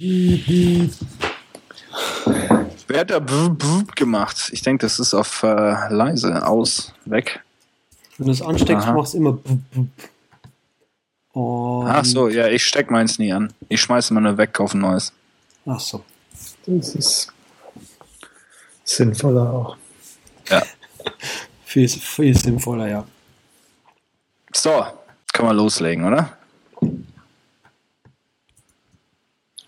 Wer hat da gemacht? Ich denke, das ist auf äh, leise, aus, weg. Wenn du es ansteckst, Aha. machst du immer. Und Ach so, ja, ich steck meins nie an. Ich schmeiße immer nur weg, kaufe ein neues. Ach so. Das ist sinnvoller auch. Ja. Viel, viel sinnvoller, ja. So, kann man loslegen, oder? Wir heißen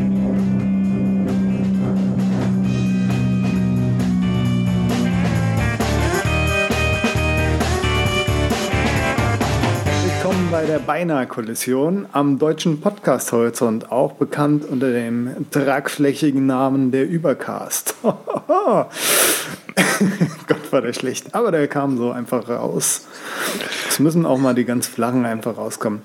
Bei der Beinahe-Kollision am deutschen Podcast-Horizont, auch bekannt unter dem tragflächigen Namen der Übercast. Gott, war der schlecht. Aber der kam so einfach raus. Es müssen auch mal die ganz flachen einfach rauskommen.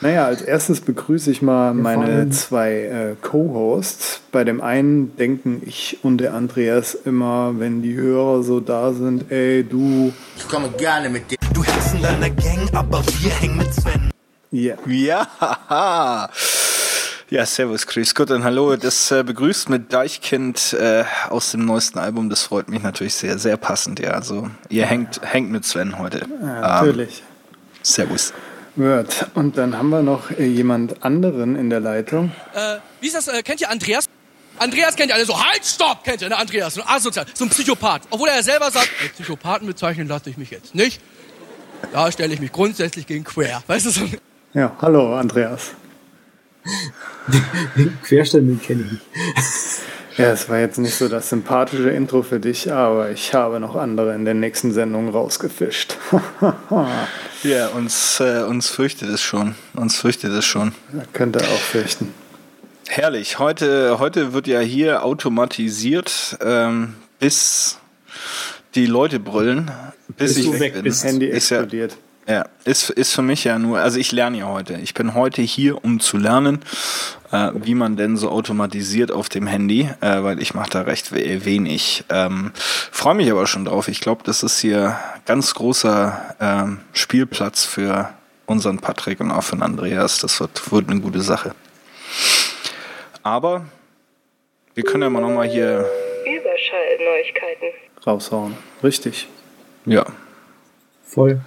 Naja, als erstes begrüße ich mal meine zwei äh, Co-Hosts. Bei dem einen denken ich und der Andreas immer, wenn die Hörer so da sind, ey, du, Ich komme gerne mit dir. Du hängst in deiner Gang, aber wir hängen mit Sven. ja. Ja, haha. Ja, servus, grüß Gott und hallo. Das äh, begrüßt mit Deichkind äh, aus dem neuesten Album. Das freut mich natürlich sehr, sehr passend. Ja, also ihr hängt, hängt mit Sven heute. Ja, natürlich. Servus. Word. Und dann haben wir noch äh, jemand anderen in der Leitung. äh, wie ist das, äh, kennt ihr Andreas? Andreas kennt ihr alle so, halt, stopp, kennt ihr, ne, Andreas, so ein asozial, so ein Psychopath. Obwohl er ja selber sagt, als Psychopathen bezeichnen lasse ich mich jetzt nicht. Da stelle ich mich grundsätzlich gegen queer. Weißt du, so, Ja, hallo Andreas. Querstellen kenne ich nicht. Ja, es war jetzt nicht so das sympathische Intro für dich, aber ich habe noch andere in der nächsten Sendung rausgefischt. Ja, uns, äh, uns fürchtet es schon. Uns fürchtet es schon. Könnt ihr auch fürchten. Herrlich. Heute, heute wird ja hier automatisiert, ähm, bis die Leute brüllen, bis, Bis ich du weg, weg bin. bist. Handy Ist ja, explodiert. ja, ist, ist für mich ja nur, also ich lerne ja heute. Ich bin heute hier, um zu lernen, äh, wie man denn so automatisiert auf dem Handy, äh, weil ich mache da recht we- wenig. Ähm, Freue mich aber schon drauf. Ich glaube, das ist hier ganz großer ähm, Spielplatz für unseren Patrick und auch für den Andreas. Das wird, wird eine gute Sache. Aber wir können ja mal nochmal hier, Überschallneuigkeiten. Raushauen. Richtig. ja, Voll.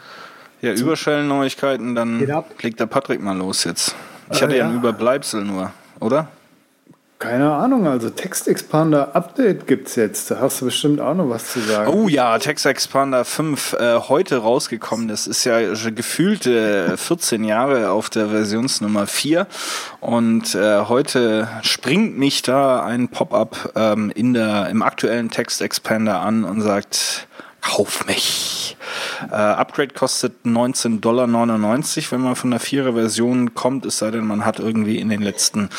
Ja Überschellen-Neuigkeiten, dann legt der Patrick mal los jetzt. Ich Äh, hatte ja ja. ein Überbleibsel nur, oder? Keine Ahnung, also Text Expander Update gibt's jetzt. Da hast du bestimmt auch noch was zu sagen. Oh ja, Text Expander 5 äh, heute rausgekommen. Das ist ja gefühlte 14 Jahre auf der Versionsnummer 4. Und äh, heute springt mich da ein Pop-up ähm, in der im aktuellen Text Expander an und sagt, kauf mich. Äh, Upgrade kostet 19,99 Dollar, wenn man von der 4er Version kommt, es sei denn, man hat irgendwie in den letzten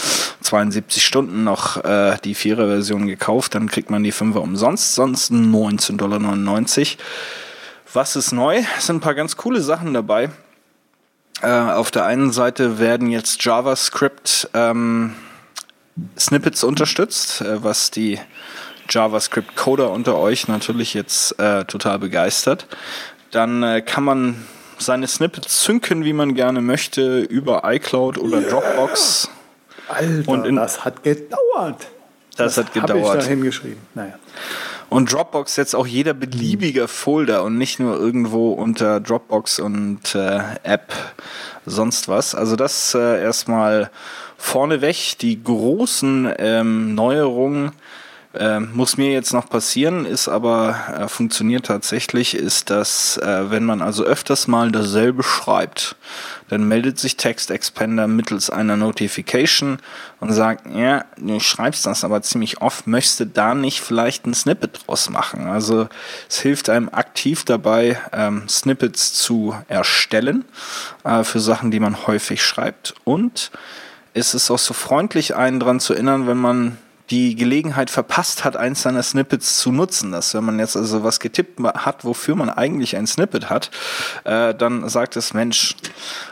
72 Stunden noch äh, die 4er Version gekauft, dann kriegt man die 5er umsonst, sonst 19,99 Dollar. Was ist neu? Es sind ein paar ganz coole Sachen dabei. Äh, auf der einen Seite werden jetzt JavaScript ähm, Snippets unterstützt, äh, was die JavaScript-Coder unter euch natürlich jetzt äh, total begeistert. Dann äh, kann man seine Snippets synken, wie man gerne möchte, über iCloud oder Dropbox. Alter, und in- das hat gedauert. Das, hat Hab ich gedauert. da hingeschrieben. Naja. Und Dropbox jetzt auch jeder beliebiger Folder und nicht nur irgendwo unter Dropbox und äh, App sonst was. Also das äh, erstmal vorneweg. Die großen ähm, Neuerungen ähm, muss mir jetzt noch passieren, ist aber äh, funktioniert tatsächlich, ist, dass äh, wenn man also öfters mal dasselbe schreibt, dann meldet sich Text Expander mittels einer Notification und sagt, ja, du schreibst das aber ziemlich oft, möchtest du da nicht vielleicht ein Snippet draus machen? Also es hilft einem aktiv dabei, ähm, Snippets zu erstellen äh, für Sachen, die man häufig schreibt und es ist auch so freundlich, einen dran zu erinnern, wenn man die Gelegenheit verpasst hat, eins seiner Snippets zu nutzen. Dass wenn man jetzt also was getippt hat, wofür man eigentlich ein Snippet hat, äh, dann sagt es, Mensch,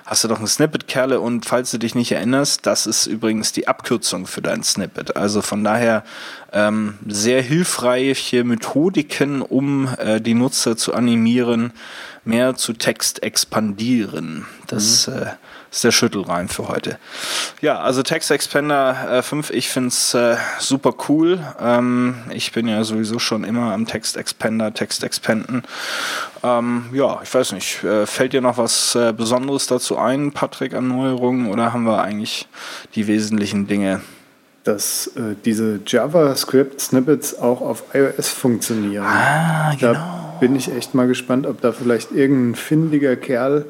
hast du doch ein Snippet, Kerle, und falls du dich nicht erinnerst, das ist übrigens die Abkürzung für dein Snippet. Also von daher ähm, sehr hilfreiche Methodiken, um äh, die Nutzer zu animieren, mehr zu Text expandieren. Das mhm. äh, ist der Schüttelreim für heute. Ja, also Text Expander äh, 5, ich find's äh, super cool. Ähm, ich bin ja sowieso schon immer am Text Expander, Text Expanden. Ähm, ja, ich weiß nicht, äh, fällt dir noch was äh, Besonderes dazu ein, Patrick, an Neuerungen, oder haben wir eigentlich die wesentlichen Dinge? Dass äh, diese JavaScript-Snippets auch auf iOS funktionieren. Ah, genau. Da bin ich echt mal gespannt, ob da vielleicht irgendein findiger Kerl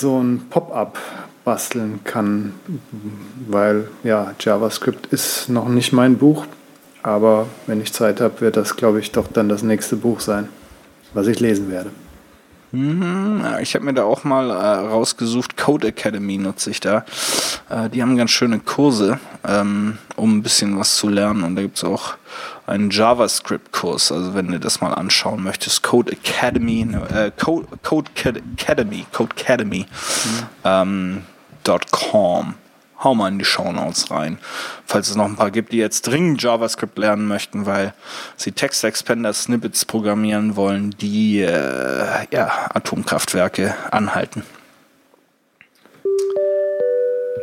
so ein Pop-up basteln kann, weil ja, JavaScript ist noch nicht mein Buch, aber wenn ich Zeit habe, wird das, glaube ich, doch dann das nächste Buch sein, was ich lesen werde. Mhm, ich habe mir da auch mal äh, rausgesucht, Code Academy nutze ich da. Äh, die haben ganz schöne Kurse, ähm, um ein bisschen was zu lernen. Und da gibt es auch einen JavaScript-Kurs. Also wenn du das mal anschauen möchtest, Code Academy, äh, Code, Code Academy, Code Academy. Mhm. Ähm, .com hau mal in die Shownotes rein. Falls es noch ein paar gibt, die jetzt dringend JavaScript lernen möchten, weil sie Text Expander Snippets programmieren wollen, die äh, ja, Atomkraftwerke anhalten.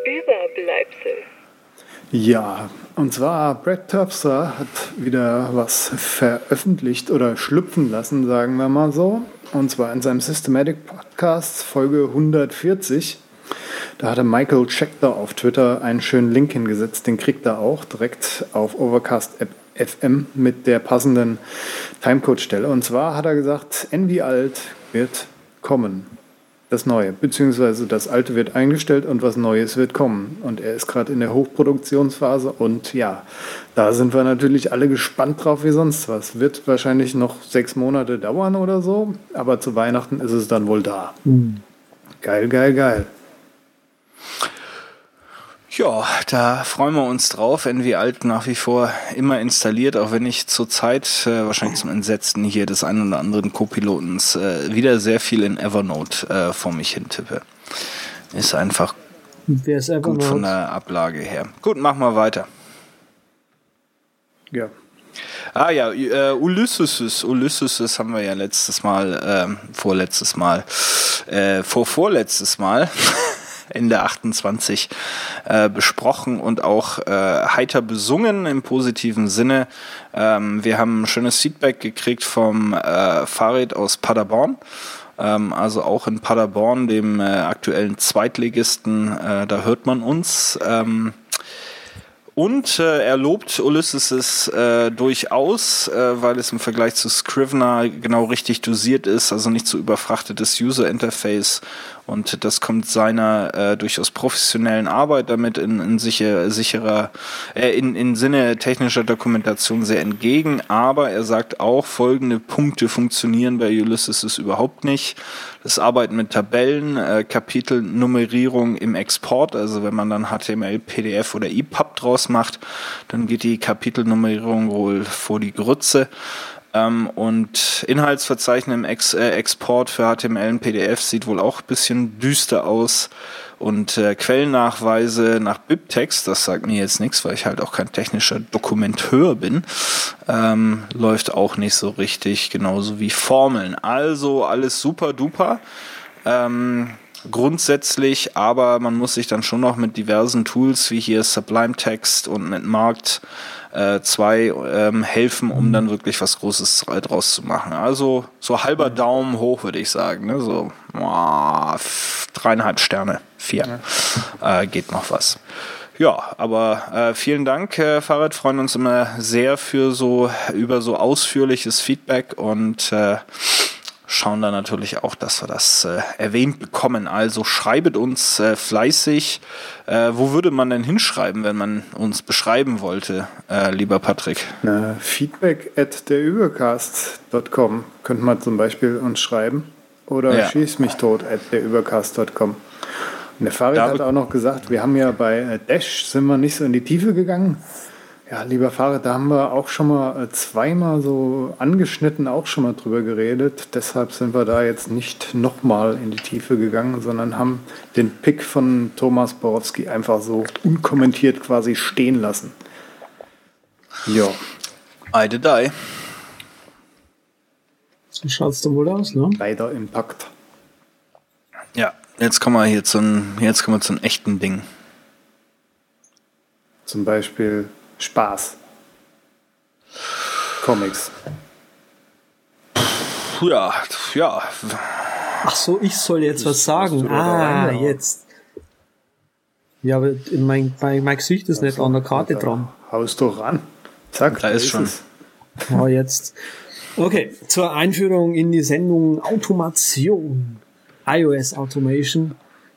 Überbleibsel. Ja, und zwar Brad Terpstra hat wieder was veröffentlicht oder schlüpfen lassen, sagen wir mal so. Und zwar in seinem Systematic Podcast Folge 140. Da hatte Michael Schechter auf Twitter einen schönen Link hingesetzt. Den kriegt er auch direkt auf Overcast FM mit der passenden Timecode-Stelle. Und zwar hat er gesagt, Envy Alt wird kommen. Das Neue. Beziehungsweise das Alte wird eingestellt und was Neues wird kommen. Und er ist gerade in der Hochproduktionsphase. Und ja, da sind wir natürlich alle gespannt drauf wie sonst was. Wird wahrscheinlich noch sechs Monate dauern oder so. Aber zu Weihnachten ist es dann wohl da. Mhm. Geil, geil, geil. Ja, da freuen wir uns drauf. NV Alt nach wie vor immer installiert, auch wenn ich zurzeit äh, wahrscheinlich zum Entsetzen hier des einen oder anderen Co-Pilotens äh, wieder sehr viel in Evernote äh, vor mich hin tippe. Ist einfach ist gut von der Ablage her. Gut, machen wir weiter. Ja. Ah ja, äh, Ulysses, Ulysses haben wir ja letztes Mal, äh, vorletztes Mal, äh, vor vorletztes Mal Ende 28 äh, besprochen und auch äh, heiter besungen im positiven Sinne. Ähm, wir haben ein schönes Feedback gekriegt vom äh, Farid aus Paderborn ähm, also auch in Paderborn, dem äh, aktuellen Zweitligisten, äh, da hört man uns. Ähm, und äh, er lobt Ulysses äh, durchaus, äh, weil es im Vergleich zu Scrivener genau richtig dosiert ist, also nicht so überfrachtetes User Interface und das kommt seiner äh, durchaus professionellen Arbeit damit in, in sicher, sicherer, äh, in, in Sinne technischer Dokumentation sehr entgegen. Aber er sagt auch, folgende Punkte funktionieren bei Ulysses überhaupt nicht. Das Arbeiten mit Tabellen, äh, Kapitelnummerierung im Export, also wenn man dann HTML, PDF oder EPUB draus macht, dann geht die Kapitelnummerierung wohl vor die Grütze. Ähm, und Inhaltsverzeichnis im Ex äh, Export für HTML und PDF sieht wohl auch ein bisschen düster aus. Und äh, Quellennachweise nach BibText, das sagt mir jetzt nichts, weil ich halt auch kein technischer Dokumenteur bin, ähm, läuft auch nicht so richtig, genauso wie Formeln. Also alles super duper. Ähm, grundsätzlich, aber man muss sich dann schon noch mit diversen Tools wie hier Sublime Text und mit Markt äh, zwei ähm, helfen, um dann wirklich was Großes draus zu machen. Also so halber Daumen hoch, würde ich sagen. Ne? So oh, dreieinhalb Sterne, vier. Ja. Äh, geht noch was. Ja, aber äh, vielen Dank, äh, Fahrrad. Freuen uns immer sehr für so über so ausführliches Feedback und äh, schauen da natürlich auch, dass wir das äh, erwähnt bekommen. Also schreibet uns äh, fleißig. Äh, wo würde man denn hinschreiben, wenn man uns beschreiben wollte, äh, lieber Patrick? Na, feedback at derübercast.com könnte man zum Beispiel uns schreiben. Oder ja. schieß mich tot at derübercast.com. Und der Farid hat auch noch gesagt, wir haben ja bei äh, Dash sind wir nicht so in die Tiefe gegangen. Ja, lieber Fahrrad, da haben wir auch schon mal äh, zweimal so angeschnitten auch schon mal drüber geredet. Deshalb sind wir da jetzt nicht nochmal in die Tiefe gegangen, sondern haben den Pick von Thomas Borowski einfach so unkommentiert quasi stehen lassen. Ja, I did die. So schaut's dann wohl aus, ne? leider Impact. Ja, jetzt kommen wir hier zu einem, jetzt kommen wir zu einem echten Ding. Zum Beispiel Spaß. Comics. Puh, Ja, ja. Ach so, ich soll jetzt was sagen. du Ah, reinhauen. jetzt. Ja, aber in mein, mein, mein Gesicht ist nicht an der Karte dran. Haust doch ran. Zack, Da ist schon. Oh, jetzt. Okay, zur Einführung in die Sendung Automation, iOS Automation,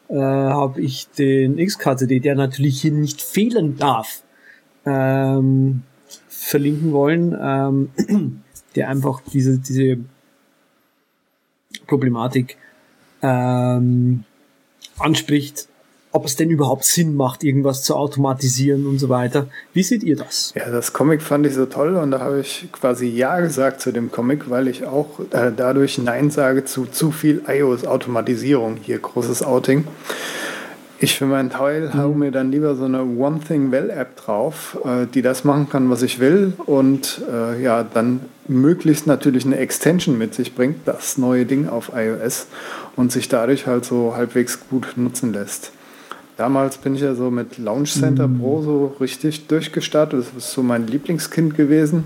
äh, habe ich den XKCD, der natürlich hier nicht fehlen darf, ähm, verlinken wollen, ähm, der einfach diese, diese Problematik ähm, anspricht, ob es denn überhaupt Sinn macht, irgendwas zu automatisieren und so weiter. Wie seht ihr das? Ja, das Comic fand ich so toll und da habe ich quasi Ja gesagt zu dem Comic, weil ich auch äh, dadurch Nein sage zu zu viel iOS-Automatisierung. Hier großes Outing. Ich für meinen Teil hau mir dann lieber so eine One Thing Well App drauf, äh, die das machen kann, was ich will und äh, ja, dann möglichst natürlich eine Extension mit sich bringt, das neue Ding auf iOS und sich dadurch halt so halbwegs gut nutzen lässt. Damals bin ich ja so mit Launch Center Pro so richtig durchgestartet. Das ist so mein Lieblingskind gewesen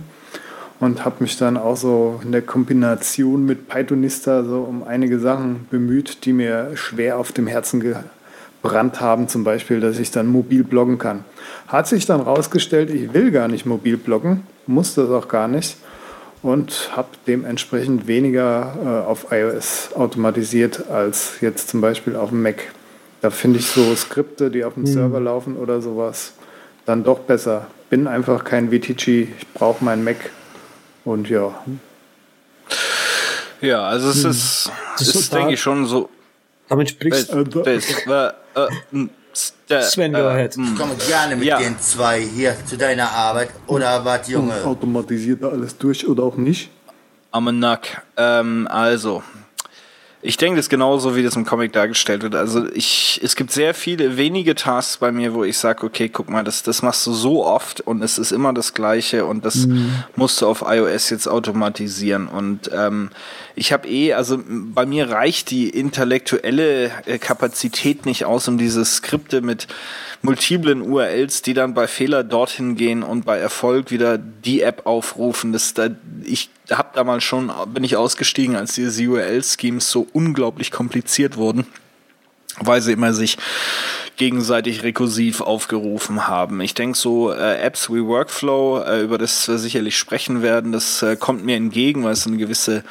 und habe mich dann auch so in der Kombination mit Pythonista so um einige Sachen bemüht, die mir schwer auf dem Herzen gebrannt haben. Zum Beispiel, dass ich dann mobil bloggen kann. Hat sich dann rausgestellt, ich will gar nicht mobil bloggen, muss das auch gar nicht und habe dementsprechend weniger äh, auf iOS automatisiert als jetzt zum Beispiel auf dem Mac. Da finde ich so Skripte, die auf dem Server laufen oder sowas, dann doch besser. Bin einfach kein VTG, ich brauche meinen Mac und ja, Ja, also es ist, Das ist ist, da- denke ich, schon so. Damit sprichst du. Das, äh, äh, m, s- der, Sven, go ahead. m. Ich komme gerne mit Ja. den zwei hier zu deiner Arbeit. Oder was, Junge? automatisiert er alles durch oder auch nicht. Am Nack. Ähm, also, ich denke, das ist genauso, wie das im Comic dargestellt wird. Also ich, es gibt sehr viele, wenige Tasks bei mir, wo ich sage, okay, guck mal, das, das machst du so oft und es ist immer das Gleiche und das musst du auf iOS jetzt automatisieren. Und ähm, ich habe eh, also bei mir reicht die intellektuelle äh, Kapazität nicht aus, um diese Skripte mit multiplen URLs, die dann bei Fehler dorthin gehen und bei Erfolg wieder die App aufrufen. Das da, ich habe damals schon bin ich ausgestiegen, als diese URL-Schemes so unglaublich kompliziert wurden, weil sie immer sich gegenseitig rekursiv aufgerufen haben. Ich denke so äh, Apps wie Workflow, äh, über das wir sicherlich sprechen werden, das äh, kommt mir entgegen, weil es eine gewisse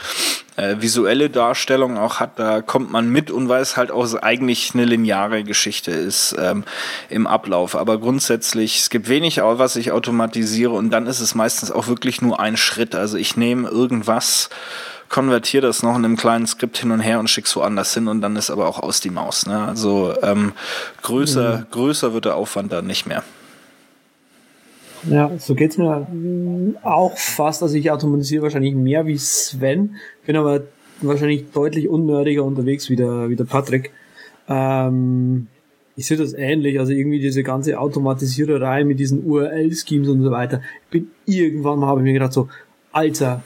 äh, visuelle Darstellung auch hat. Da kommt man mit und weil es halt auch eigentlich eine lineare Geschichte ist ähm, im Ablauf. Aber grundsätzlich, es gibt wenig, was ich automatisiere und dann ist es meistens auch wirklich nur ein Schritt. Also ich nehme irgendwas konvertiere das noch in einem kleinen Skript hin und her und schick's woanders hin und dann ist aber auch aus die Maus. Ne? Also ähm, größer, größer wird der Aufwand dann nicht mehr. Ja, so geht's mir auch fast. Also ich automatisiere wahrscheinlich mehr wie Sven, bin aber wahrscheinlich deutlich unnördiger unterwegs wie der, wie der Patrick. Ähm, ich sehe das ähnlich, also irgendwie diese ganze Automatisiererei mit diesen URL-Schemes und so weiter. Ich bin irgendwann mal habe ich mir gedacht so, Alter,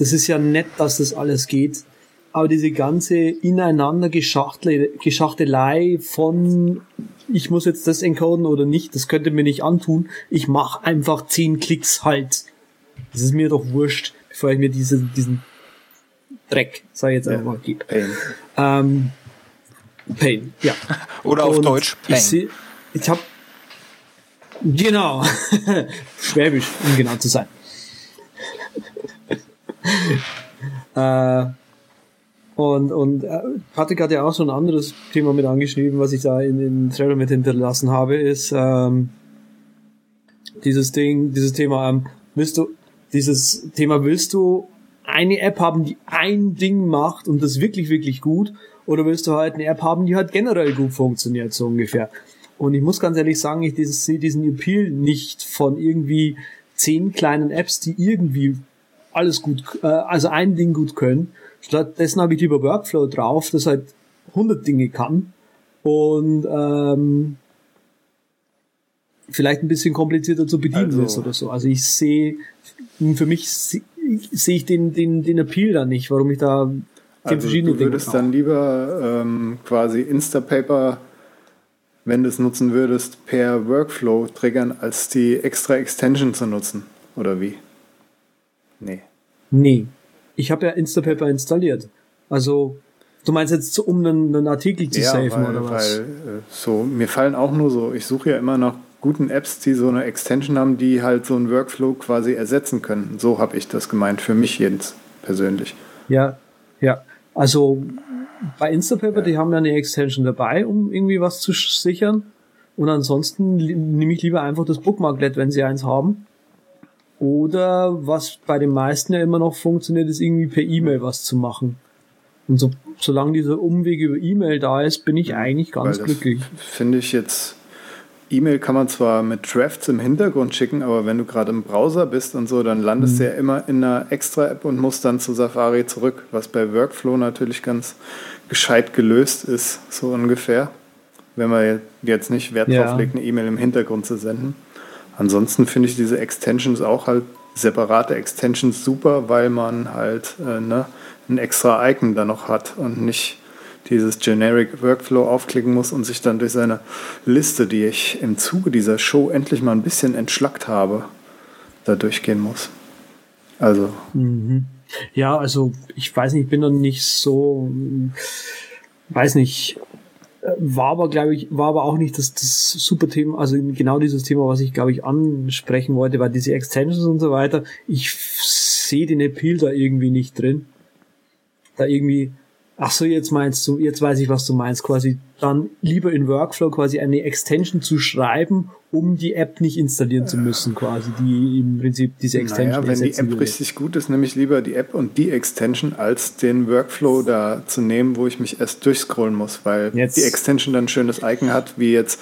das ist ja nett, dass das alles geht, aber diese ganze ineinander Geschachtel Geschachtelei von ich muss jetzt das encoden oder nicht, das könnte mir nicht antun. Ich mache einfach zehn Klicks halt. Das ist mir doch wurscht, bevor ich mir diese, diesen Dreck, sag ich jetzt einfach mal, gebe. Pain. Ähm, Pain, ja. Oder auf Und Deutsch Peng. Ich, seh- ich habe genau Schwäbisch, um genau zu sein. äh, und und äh, Patrick hat ja auch so ein anderes Thema mit angeschrieben, was ich da in den Trailer mit hinterlassen habe, ist ähm, dieses Ding, dieses Thema, ähm, willst du, dieses Thema, willst du eine App haben, die ein Ding macht und das wirklich, wirklich gut, oder willst du halt eine App haben, die halt generell gut funktioniert, so ungefähr. Und ich muss ganz ehrlich sagen, ich sehe diesen Appeal nicht von irgendwie zehn kleinen Apps, die irgendwie alles gut, äh, also ein Ding gut können. Stattdessen habe ich lieber Workflow drauf, das halt 100 Dinge kann und ähm, vielleicht ein bisschen komplizierter zu bedienen Also- ist oder so. Also ich sehe, für mich se- sehe ich den, den, den Appeal da nicht, warum ich da den Also verschiedenen du würdest brauche. dann lieber ähm, quasi Instapaper, wenn du es nutzen würdest, per Workflow triggern, als die extra Extension zu nutzen. Oder wie? Nee. Nee. Ich habe ja Instapaper installiert. Also, du meinst jetzt, um einen, einen Artikel zu safen weil, oder was? weil äh, so, mir fallen auch nur so, ich suche ja immer nach guten Apps, die so eine Extension haben, die halt so einen Workflow quasi ersetzen können. So habe ich das gemeint, für mich jetzt persönlich. Ja, ja. Also bei Instapaper, die haben ja eine Extension dabei, um irgendwie was zu sichern. Und ansonsten nehme ich lieber einfach das Bookmarklet, wenn sie eins haben. Oder was bei den meisten ja immer noch funktioniert, ist irgendwie per E-Mail was zu machen. Und so, solange dieser Umweg über E-Mail da ist, bin ich eigentlich ganz Weil glücklich. Finde ich jetzt. E-Mail kann man zwar mit Drafts im Hintergrund schicken, aber wenn du gerade im Browser bist und so, dann landest Mhm. du ja immer in einer Extra-App und musst dann zu Safari zurück, was bei Workflow natürlich ganz gescheit gelöst ist, so ungefähr. Wenn man jetzt nicht Wert Ja. drauf legt, eine E-Mail im Hintergrund zu senden. Ansonsten finde ich diese Extensions auch halt separate Extensions super, weil man halt äh, ne, ein extra Icon da noch hat und nicht dieses Generic Workflow aufklicken muss und sich dann durch seine Liste, die ich im Zuge dieser Show endlich mal ein bisschen entschlackt habe, da durchgehen muss. Also, Ja, also ich weiß nicht, ich bin noch nicht so, weiß nicht, war aber glaube ich, war aber auch nicht das, das super Thema, also genau dieses Thema, was ich glaube ich ansprechen wollte, weil diese Extensions und so weiter, ich sehe den Appeal da irgendwie nicht drin. Da irgendwie, ach so, jetzt meinst du, jetzt weiß ich, was du meinst, quasi dann lieber in Workflow quasi eine Extension zu schreiben, um die App nicht installieren zu müssen, quasi, die im Prinzip diese Extension naja, wenn die App würde. richtig gut ist, nehme ich lieber die App und die Extension, als den Workflow da zu nehmen, wo ich mich erst durchscrollen muss, weil Jetzt- die Extension dann ein schönes Icon hat, wie jetzt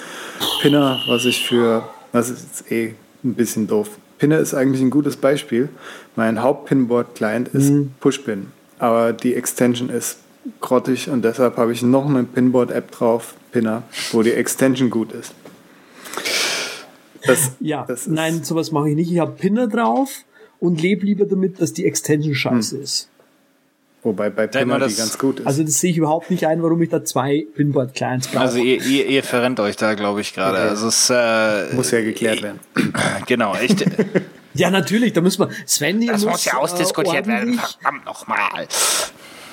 Pinner, was ich für, das ist jetzt eh ein bisschen doof. Pinner ist eigentlich ein gutes Beispiel. Mein Haupt-Pinboard-Client ist Mhm. Pushpin, aber die Extension ist grottig und deshalb habe ich noch eine Pinboard-App drauf, Pinner, wo die Extension gut ist. Das, Ja, das ist- nein, sowas mache ich nicht. Ich habe Pinner drauf und lebe lieber damit, dass die Extension scheiße Hm. ist. Wobei bei Pinner die das- ganz gut ist. Also das sehe ich überhaupt nicht ein, warum ich da zwei Pinboard-Clients brauche. Also ihr, ihr, ihr verrennt euch da, glaube ich, gerade. Okay. Also es äh, muss ja geklärt werden. genau, echt. ja, natürlich, da müssen wir. Sven hier Das muss, muss ja ausdiskutiert äh, werden. ordentlich- Verdammt nochmal.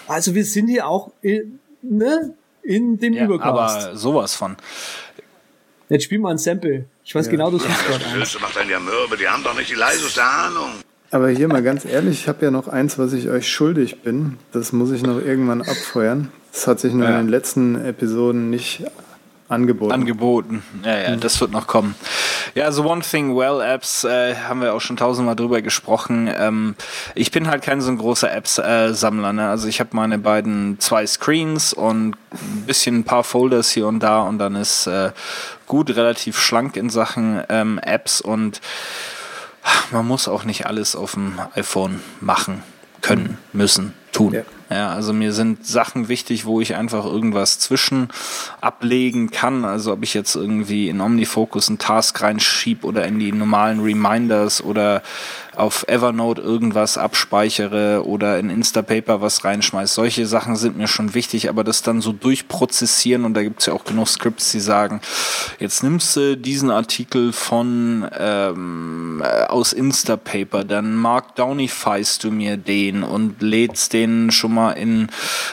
Also wir sind hier auch in, ne, in dem Ja, Übercast. aber sowas von. Jetzt spiel mal ein Sample. Ich weiß genau, das ist gerade ein. Höchste macht einen ja mürbe, die haben doch nicht die leiseste Ahnung. Aber hier mal ganz ehrlich, ich habe ja noch eins, was ich euch schuldig bin. Das muss ich noch irgendwann abfeuern. Das hat sich nur Ja. in den letzten Episoden nicht angeboten. Angeboten. Ja, ja, das wird noch kommen. Ja, also One Thing Well Apps äh, haben wir auch schon tausendmal drüber gesprochen. Ähm, ich bin halt kein so ein großer Apps-Sammler. ne? Also ich habe meine beiden zwei Screens und ein bisschen ein paar Folders hier und da und dann ist äh, gut relativ schlank in Sachen ähm, Apps und man muss auch nicht alles auf dem iPhone machen können, müssen, tun. Ja. Ja, also mir sind Sachen wichtig, wo ich einfach irgendwas zwischen ablegen kann. Also ob ich jetzt irgendwie in OmniFocus einen Task reinschieb oder in die normalen Reminders oder auf Evernote irgendwas abspeichere oder in Instapaper was reinschmeiß. Solche Sachen sind mir schon wichtig, aber das dann so durchprozessieren und da gibt's ja auch genug Scripts, die sagen, jetzt nimmst du diesen Artikel von ähm, äh, aus Instapaper, dann markdownifyst du mir den und lädst den schon mal in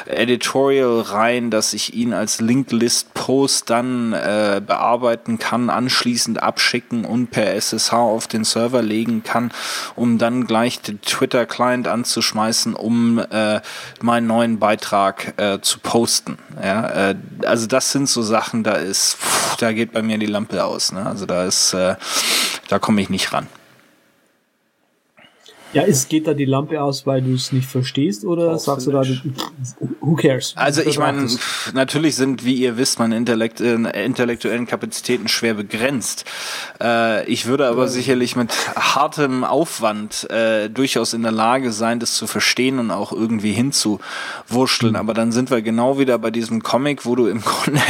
Editorial rein, dass ich ihn als Linklist Post dann äh, bearbeiten kann, anschließend abschicken und per SSH auf den Server legen kann, um dann gleich den Twitter Client anzuschmeißen, um äh, meinen neuen Beitrag äh, zu posten. Ja, äh, also das sind so Sachen, da ist, pff, da geht bei mir die Lampe aus. Ne? Also da ist, äh, da komme ich nicht ran. Ja, es geht da die Lampe aus, weil du es nicht verstehst oder sagst du da, who cares? Also ich meine, natürlich sind, wie ihr wisst, meine Intellekt äh, intellektuellen Kapazitäten schwer begrenzt. Äh, ich würde aber sicherlich mit hartem Aufwand äh, durchaus in der Lage sein, das zu verstehen und auch irgendwie hinzuwurschteln. Aber dann sind wir genau wieder bei diesem Comic, wo du im Grunde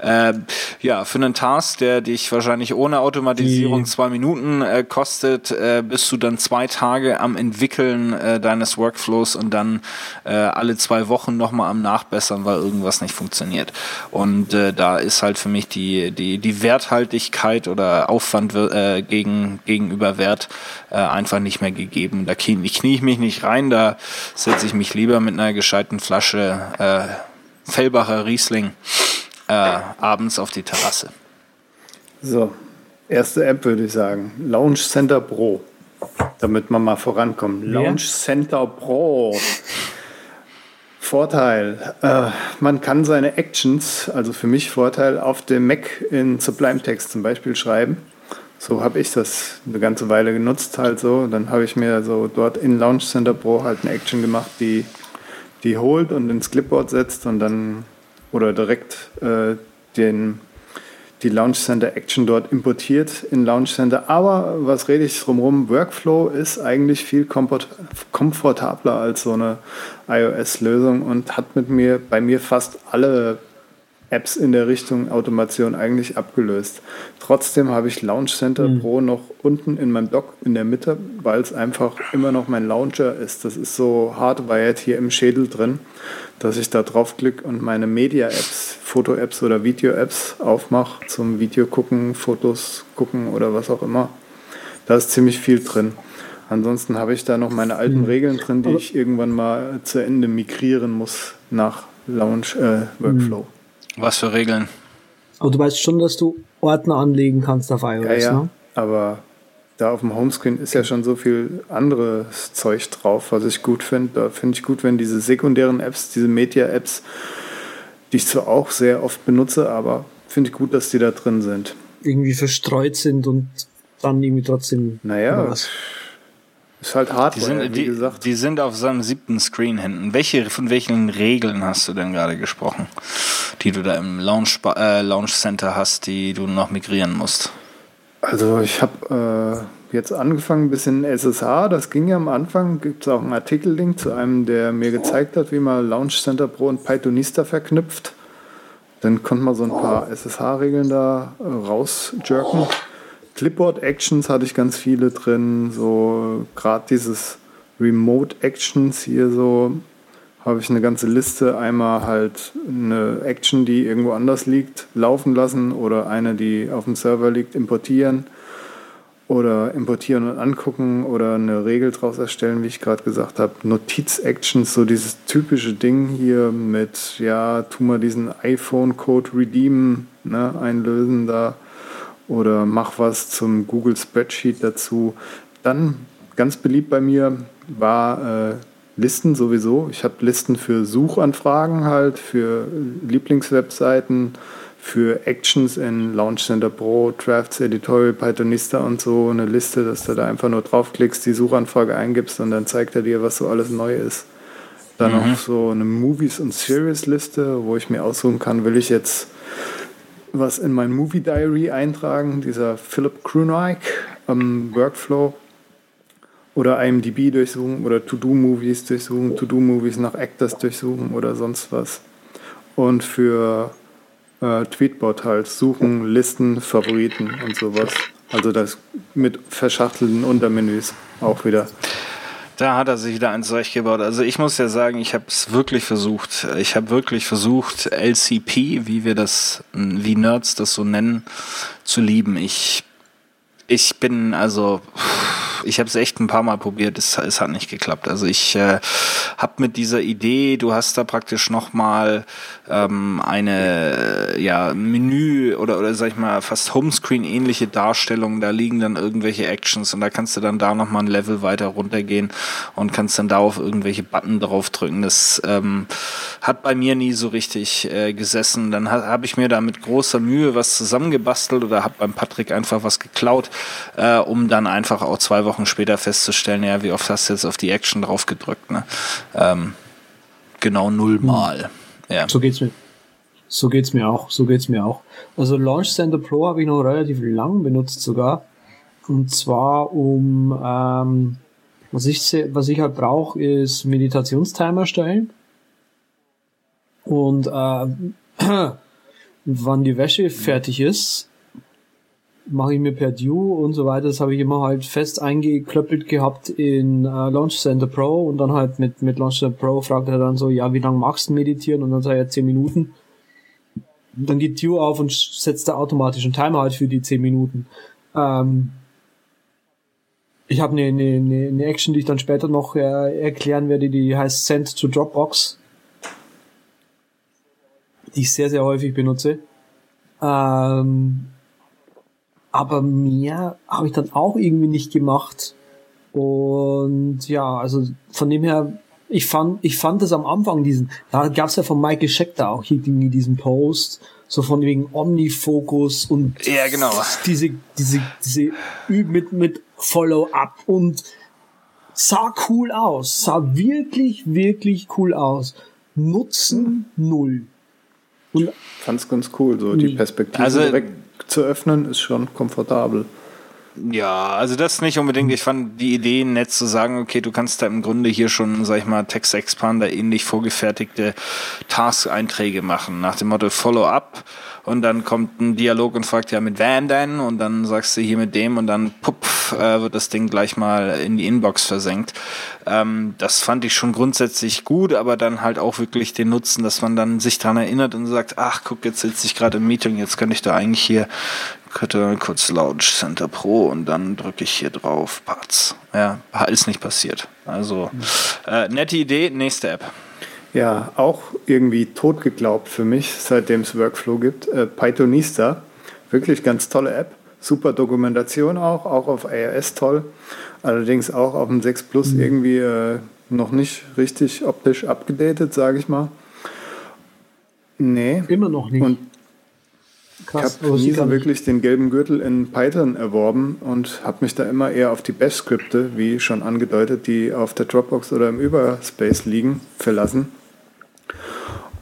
äh, ja für einen Task, der dich wahrscheinlich ohne Automatisierung Die- zwei Minuten äh, kostet, äh, bist du dann zwei Tage am Entwickeln äh, deines Workflows und dann äh, alle zwei Wochen nochmal am Nachbessern, weil irgendwas nicht funktioniert. Und äh, da ist halt für mich die, die, die Werthaltigkeit oder Aufwand äh, gegen, gegenüber Wert äh, einfach nicht mehr gegeben. Da knie, knie ich mich nicht rein, da setze ich mich lieber mit einer gescheiten Flasche äh, Fellbacher Riesling äh, abends auf die Terrasse. So, erste App würde ich sagen. Launch Center Pro. Damit man mal vorankommt. Wer? Launch Center Pro. Vorteil, äh, man kann seine Actions, also für mich Vorteil, auf dem Mac in Sublime Text zum Beispiel schreiben. So habe ich das eine ganze Weile genutzt, halt so. Dann habe ich mir so dort in Launch Center Pro halt eine Action gemacht, die, die holt und ins Clipboard setzt und dann oder direkt äh, den, die Launch Center Action dort importiert in Launch Center. Aber was rede ich drumherum? Workflow ist eigentlich viel komfortabler als so eine iOS-Lösung und hat mit mir bei mir fast alle Apps in der Richtung Automation eigentlich abgelöst. Trotzdem habe ich Launch Center Pro noch unten in meinem Dock in der Mitte, weil es einfach immer noch mein Launcher ist. Das ist so hardwired hier im Schädel drin, dass ich da draufklicke und meine Media-Apps, Foto-Apps oder Video-Apps aufmache zum Video gucken, Fotos gucken oder was auch immer. Da ist ziemlich viel drin. Ansonsten habe ich da noch meine alten Regeln drin, die ich irgendwann mal zu Ende migrieren muss nach Launch äh, Workflow. Was für Regeln? Aber du weißt schon, dass du Ordner anlegen kannst auf iOS, Ja, ja, ne? aber da auf dem Homescreen ist ja schon so viel anderes Zeug drauf, was ich gut finde. Da finde ich gut, wenn diese sekundären Apps, diese Media-Apps, die ich zwar auch sehr oft benutze, aber finde ich gut, dass die da drin sind. Irgendwie verstreut sind und dann irgendwie trotzdem. Naja, was? Ist halt Die Hardware, sind, wie die, gesagt. die sind auf seinem siebten Screen hinten. Welche, von welchen Regeln hast du denn gerade gesprochen, die du da im Launch, äh, Launch Center hast, die du noch migrieren musst? Also ich habe äh, jetzt angefangen ein bisschen SSH, das ging ja am Anfang, gibt es auch einen Artikellink zu einem, der mir gezeigt hat, wie man Launch Center Pro und Pythonista verknüpft. Dann konnte man so ein paar SSH-Regeln da äh, rausjerken. Clipboard Actions hatte ich ganz viele drin, so gerade dieses Remote Actions hier so habe ich eine ganze Liste. Einmal halt eine Action, die irgendwo anders liegt, laufen lassen oder eine, die auf dem Server liegt, importieren oder importieren und angucken oder eine Regel draus erstellen, wie ich gerade gesagt habe. Notiz-Actions, so dieses typische Ding hier mit, ja, tu mal diesen iPhone-Code redeemen, ne, einlösen da oder mach was zum Google Spreadsheet dazu. Dann ganz beliebt bei mir war äh, Listen sowieso. Ich habe Listen für Suchanfragen halt, für Lieblingswebseiten, für Actions in Launch Center Pro, Drafts, Editorial, Pythonista und so. Eine Liste, dass du da einfach nur draufklickst, die Suchanfrage eingibst und dann zeigt er dir, was so alles neu ist. Dann noch so eine Movies- und Series-Liste, wo ich mir aussuchen kann, will ich jetzt was in mein Movie Diary eintragen, dieser Philip Krunike am Workflow oder IMDb durchsuchen oder To-Do-Movies durchsuchen, To-Do-Movies nach Actors durchsuchen oder sonst was. Und für äh, Tweetbot halt suchen, Listen, Favoriten und sowas. Also das mit verschachtelten Untermenüs auch wieder. Da hat er sich wieder ein Zeug gebaut. Also ich muss ja sagen, ich habe es wirklich versucht. Ich habe wirklich versucht, LCP, wie wir das, wie Nerds das so nennen, zu lieben. Ich, ich bin also, ich habe es echt ein paar Mal probiert. Es, es hat nicht geklappt. Also ich äh, habe mit dieser Idee, du hast da praktisch noch mal ähm, eine ja Menü oder oder sag ich mal fast Homescreen ähnliche Darstellung. Da liegen dann irgendwelche Actions und da kannst du dann da noch mal ein Level weiter runtergehen und kannst dann da auf irgendwelche Button draufdrücken. Das ähm, hat bei mir nie so richtig äh, gesessen. Dann ha, habe ich mir da mit großer Mühe was zusammengebastelt oder habe beim Patrick einfach was geklaut, äh, um dann einfach auch zwei Wochen Wochen später festzustellen, ja, wie oft hast du jetzt auf die Action drauf gedrückt, ne? Ähm, genau nullmal. Hm. Ja. So geht's mir. So geht's mir auch. So geht's mir auch. Also Launch Center Pro habe ich noch relativ lang benutzt sogar. Und zwar um ähm, was ich was ich halt brauche, ist Meditationstimer stellen. Und äh, wann die Wäsche fertig ist, mache ich mir per Due und so weiter. Das habe ich immer halt fest eingeklöppelt gehabt in äh, Launch Center Pro und dann halt mit, mit Launch Center Pro fragt er dann so, ja, wie lange magst du meditieren? Und dann ich ja 10 Minuten. Und dann geht Due auf und setzt da automatisch einen Timer halt für die 10 Minuten. Ähm, ich habe eine, eine, eine Action, die ich dann später noch äh, erklären werde, die heißt Send to Dropbox die ich sehr, sehr häufig benutze. Ähm, aber mehr habe ich dann auch irgendwie nicht gemacht. Und ja, also von dem her, ich fand, ich fand das am Anfang diesen, da gab es ja von Michael Schechter auch hier irgendwie diesen Post, so von wegen Omnifokus und ja, genau. diese, diese, diese mit, mit Follow-up und sah cool aus, sah wirklich, wirklich cool aus. Nutzen null. Und fand's ganz cool, so die Perspektive also, direkt zu öffnen, ist schon komfortabel. Ja, also das nicht unbedingt. Ich fand die Idee nett zu sagen, okay, du kannst da im Grunde hier schon, sag ich mal, Text Expander ähnlich vorgefertigte Task-Einträge machen. Nach dem Motto Follow-up und dann kommt ein Dialog und fragt ja mit Van denn und dann sagst du hier mit dem und dann pupf, äh, wird das Ding gleich mal in die Inbox versenkt. Ähm, das fand ich schon grundsätzlich gut, aber dann halt auch wirklich den Nutzen, dass man dann sich dran erinnert und sagt, ach guck, jetzt sitze ich gerade im Meeting, jetzt könnte ich da eigentlich hier könnte kurz Launch Center Pro und dann drücke ich hier drauf Parts. Ja, ist nicht passiert. Also äh, nette Idee, nächste App. Ja, auch irgendwie tot geglaubt für mich, seitdem es Workflow gibt. Äh, Pythonista, wirklich ganz tolle App. Super Dokumentation auch, auch auf iOS toll. Allerdings auch auf dem 6 Plus mhm. irgendwie äh, noch nicht richtig optisch abgedatet, sage ich mal. Nee. Immer noch nicht. Und Krass, ich habe nie so wirklich den gelben Gürtel in Python erworben und habe mich da immer eher auf die Bash-Skripte, wie schon angedeutet, die auf der Dropbox oder im Überspace liegen, verlassen.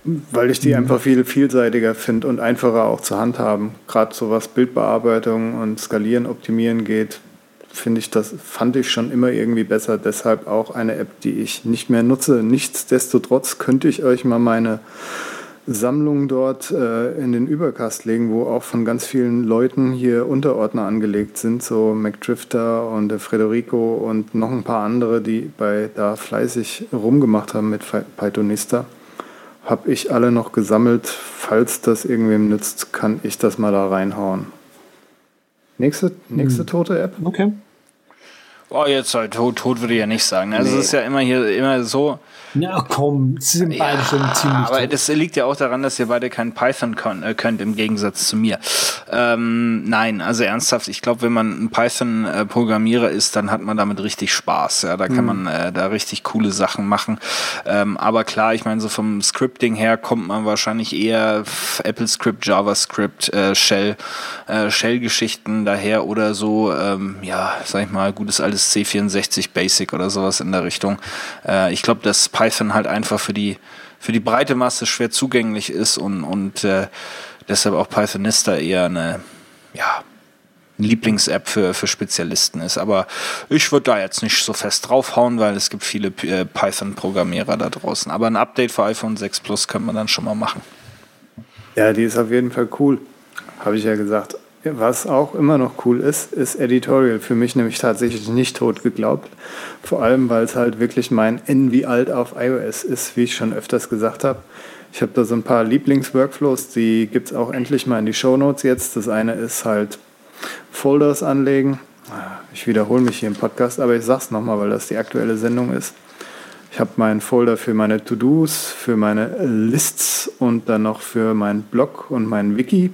Weil ich die mhm. einfach viel vielseitiger finde und einfacher auch zu handhaben. Gerade so was Bildbearbeitung und Skalieren, Optimieren geht, finde ich das, fand ich schon immer irgendwie besser. Deshalb auch eine App, die ich nicht mehr nutze. Nichtsdestotrotz könnte ich euch mal meine Sammlung dort äh, in den Übercast legen, wo auch von ganz vielen Leuten hier Unterordner angelegt sind, so McDrifter und der Federico und noch ein paar andere, die bei da fleißig rumgemacht haben mit Pythonista habe ich alle noch gesammelt. Falls das irgendwem nützt, kann ich das mal da reinhauen. Nächste, nächste hm. tote App. Okay. Oh, jetzt halt tot, tot würde ich ja nicht sagen. Also nee. es ist ja immer hier immer so, na komm, sie sind beide ja, schon ziemlich. Aber das liegt ja auch daran, dass ihr beide kein Python äh, könnt, im Gegensatz zu mir. Ähm, nein, also ernsthaft, ich glaube, wenn man ein Python-Programmierer ist, dann hat man damit richtig Spaß. Ja, da kann mhm. man äh, da richtig coole Sachen machen. Ähm, aber klar, ich meine, so vom Scripting her kommt man wahrscheinlich eher Apple Script, JavaScript, äh, Shell, äh, Shell-Geschichten daher oder so, ähm, ja, sag ich mal, gutes altes C64 Basic oder sowas in der Richtung. Äh, ich glaube, dass Python Python halt einfach für die, für die breite Masse schwer zugänglich ist und, und äh, deshalb auch Pythonista eher eine, ja, Lieblings-App für, für Spezialisten ist. Aber ich würde da jetzt nicht so fest draufhauen, weil es gibt viele äh, Python-Programmierer da draußen. Aber ein Update für iPhone 6 Plus könnte man dann schon mal machen. Ja, die ist auf jeden Fall cool. Habe ich ja gesagt. Was auch immer noch cool ist, ist Editorial. Für mich nämlich tatsächlich nicht tot geglaubt. Vor allem, weil es halt wirklich mein wie alt auf iOS ist, wie ich schon öfters gesagt habe. Ich habe da so ein paar Lieblingsworkflows, die gibt es auch endlich mal in die Show Notes jetzt. Das eine ist halt Folders anlegen. Ich wiederhole mich hier im Podcast, aber ich sage es nochmal, weil das die aktuelle Sendung ist. Ich habe meinen Folder für meine To-Dos, für meine Lists und dann noch für meinen Blog und meinen Wiki.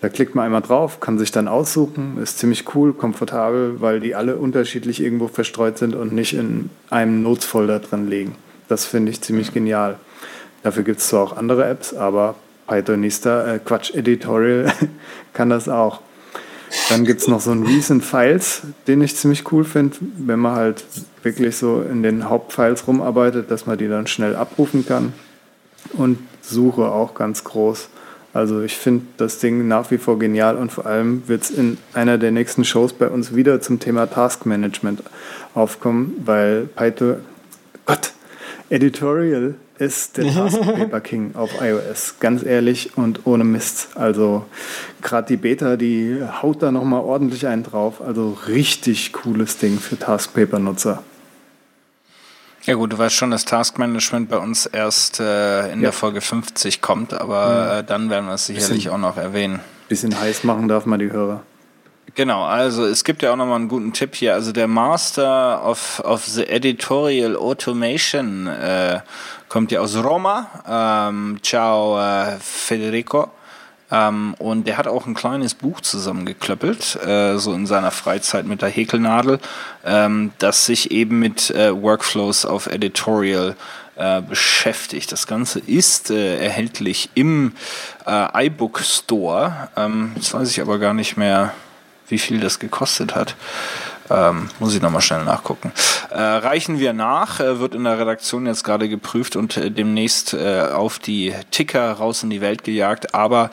Da klickt man einmal drauf, kann sich dann aussuchen, ist ziemlich cool, komfortabel, weil die alle unterschiedlich irgendwo verstreut sind und nicht in einem Notes-Folder drin liegen. Das finde ich ziemlich genial. Dafür gibt es zwar auch andere Apps, aber Pythonista, äh, Quatsch, Editorial kann das auch. Dann gibt es noch so einen Recent Files, den ich ziemlich cool finde, wenn man halt wirklich so in den Hauptfiles rumarbeitet, dass man die dann schnell abrufen kann. Und Suche auch ganz groß. Also ich finde das Ding nach wie vor genial und vor allem wird es in einer der nächsten Shows bei uns wieder zum Thema Taskmanagement aufkommen, weil Python, Gott, Editorial ist der Taskpaper King auf iOS. Ganz ehrlich und ohne Mist. Also gerade die Beta, die haut da nochmal ordentlich einen drauf. Also richtig cooles Ding für Taskpaper-Nutzer. Ja gut, du weißt schon, dass Taskmanagement bei uns erst äh, in ja. der Folge 50 kommt, aber äh, dann werden wir es sicherlich bisschen, auch noch erwähnen. Bisschen heiß machen darf man die Hörer. Genau, also es gibt ja auch nochmal einen guten Tipp hier. Also der Master of, of the Editorial Automation äh, kommt ja aus Roma. Ähm, ciao äh, Federico. Ähm, und der hat auch ein kleines Buch zusammengeklöppelt, äh, so in seiner Freizeit mit der Häkelnadel, ähm, das sich eben mit äh, Workflows auf Editorial äh, beschäftigt. Das Ganze ist äh, erhältlich im äh, iBook Store. Ähm, jetzt weiß ich aber gar nicht mehr, wie viel das gekostet hat. Ähm, muss ich nochmal schnell nachgucken. Äh, reichen wir nach, äh, wird in der Redaktion jetzt gerade geprüft und äh, demnächst äh, auf die Ticker raus in die Welt gejagt. Aber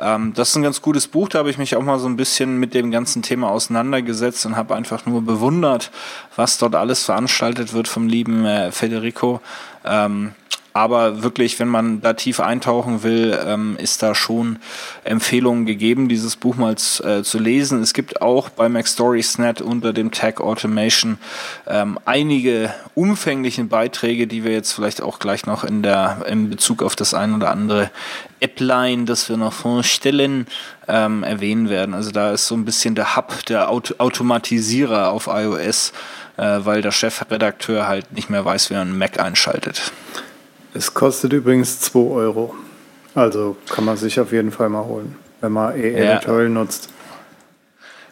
ähm, das ist ein ganz gutes Buch, da habe ich mich auch mal so ein bisschen mit dem ganzen Thema auseinandergesetzt und habe einfach nur bewundert, was dort alles veranstaltet wird vom lieben äh, Federico. Ähm, aber wirklich, wenn man da tief eintauchen will, ähm, ist da schon Empfehlungen gegeben, dieses Buch mal äh, zu lesen. Es gibt auch bei MacStoriesNet unter dem Tag Automation ähm, einige umfängliche Beiträge, die wir jetzt vielleicht auch gleich noch in der in Bezug auf das ein oder andere Appline, das wir noch vorstellen, ähm, erwähnen werden. Also da ist so ein bisschen der Hub, der Auto Automatisierer auf iOS, äh, weil der Chefredakteur halt nicht mehr weiß, wie man einen Mac einschaltet. Es kostet übrigens 2 Euro. Also kann man sich auf jeden Fall mal holen, wenn man eh ja. Nutzt.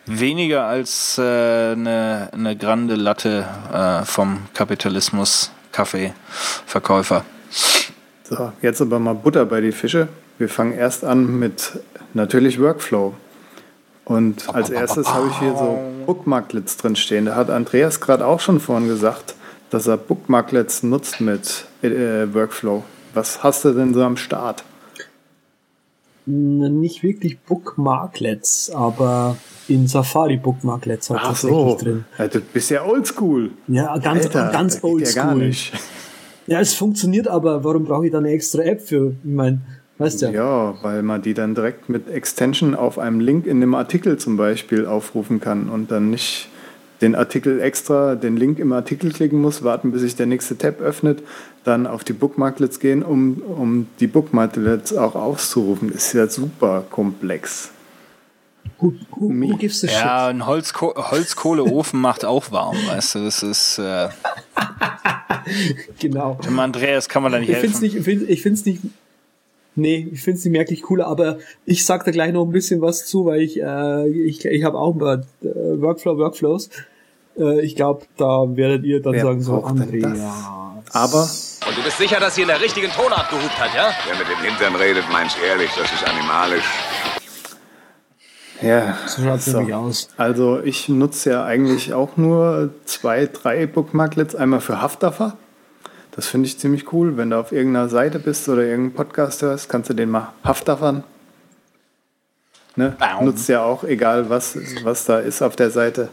Weniger als äh, eine, eine grande Latte äh, vom Kapitalismus Kaffeeverkäufer. So, jetzt aber mal Butter bei die Fische. Wir fangen erst an mit natürlich Workflow. Und als erstes habe ich hier so Bookmarklets drin stehen. Da hat Andreas gerade auch schon vorhin gesagt, dass er Bookmarklets nutzt mit äh, Workflow. Was hast du denn so am Start? Nicht wirklich Bookmarklets, aber in Safari Bookmarklets Ach tatsächlich so. drin. Ja, du bist ja oldschool. Ja, ganz, Alter, ganz oldschool. Ja, ja, es funktioniert, aber warum brauche ich da eine extra App für? Ich meine, weißt ja. Ja, weil man die dann direkt mit Extension auf einem Link in dem Artikel zum Beispiel aufrufen kann und dann nicht den Artikel extra, den Link im Artikel klicken muss, warten, bis sich der nächste Tab öffnet, dann auf die Bookmarklets gehen, um, um die Bookmarklets auch auszurufen. Ist ja super komplex. Who, who, who gives a ja, ein Holzko Holzkohleofen macht auch warm, weißt du, das ist... Äh genau. Dem Andreas kann man da nicht ich helfen. Find's nicht, ich finde es nicht Nee, ich finde es nicht merklich cooler, aber ich sag da gleich noch ein bisschen was zu, weil ich, äh, ich, ich habe auch ein paar äh, Workflow, Workflows. Äh, ich glaube, da werdet ihr dann Wer sagen, so Andrea. Aber. Und du bist sicher, dass sie in der richtigen Tonart gehupt hat, ja? Wer mit dem Hintern redet, meint's ehrlich, das ist animalisch. Ja, so schaut's so. nämlich aus. Also ich nutze ja eigentlich auch nur zwei, drei Bookmarklets. Einmal für Haftdaffer das finde ich ziemlich cool. Wenn du auf irgendeiner Seite bist oder irgendeinen Podcast hörst, kannst du den mal haftaffern. Ne? Nutzt ja auch, egal was, was da ist auf der Seite.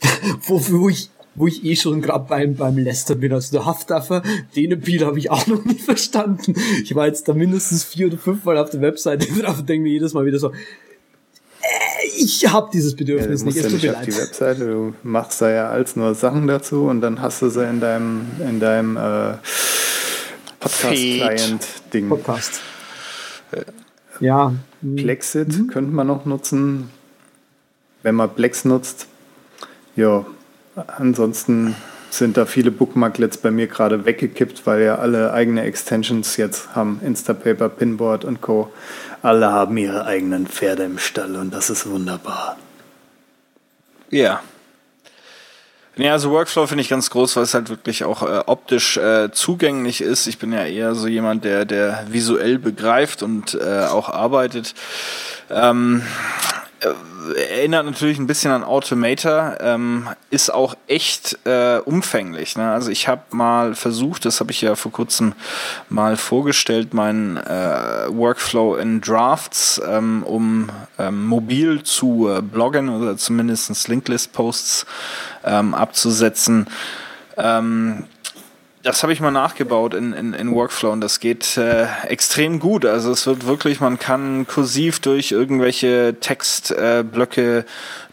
wo, wo, ich, wo ich eh schon gerade beim, beim Lester bin. Also der Haftdaffer, den Appeal habe ich auch noch nie verstanden. Ich war jetzt da mindestens vier oder fünf Mal auf der Webseite drauf und denke mir jedes Mal wieder so, ich habe dieses Bedürfnis ja, nicht. Es ja nicht auf leid. die Webseite, du machst da ja als nur Sachen dazu und dann hast du sie in deinem, in deinem äh, Podcast-Client-Ding. Podcast. Ja. Plexit mhm. könnte man noch nutzen, wenn man Plex nutzt. Ja, ansonsten sind da viele Bookmarklets bei mir gerade weggekippt, weil ja alle eigene Extensions jetzt haben. Instapaper, Pinboard und Co. Alle haben ihre eigenen Pferde im Stall und das ist wunderbar. Ja. Ja, also Workflow finde ich ganz groß, weil es halt wirklich auch äh, optisch äh, zugänglich ist. Ich bin ja eher so jemand, der, der visuell begreift und äh, auch arbeitet. Ähm, erinnert natürlich ein bisschen an Automator, ähm, ist auch echt äh, umfänglich. Ne? Also ich habe mal versucht, das habe ich ja vor kurzem mal vorgestellt, meinen äh, Workflow in Drafts, ähm, um ähm, mobil zu äh, bloggen oder zumindest Linklist-Posts ähm, abzusetzen. Das habe ich mal nachgebaut in, in, in Workflow und das geht äh, extrem gut. Also es wird wirklich, man kann kursiv durch irgendwelche Textblöcke äh,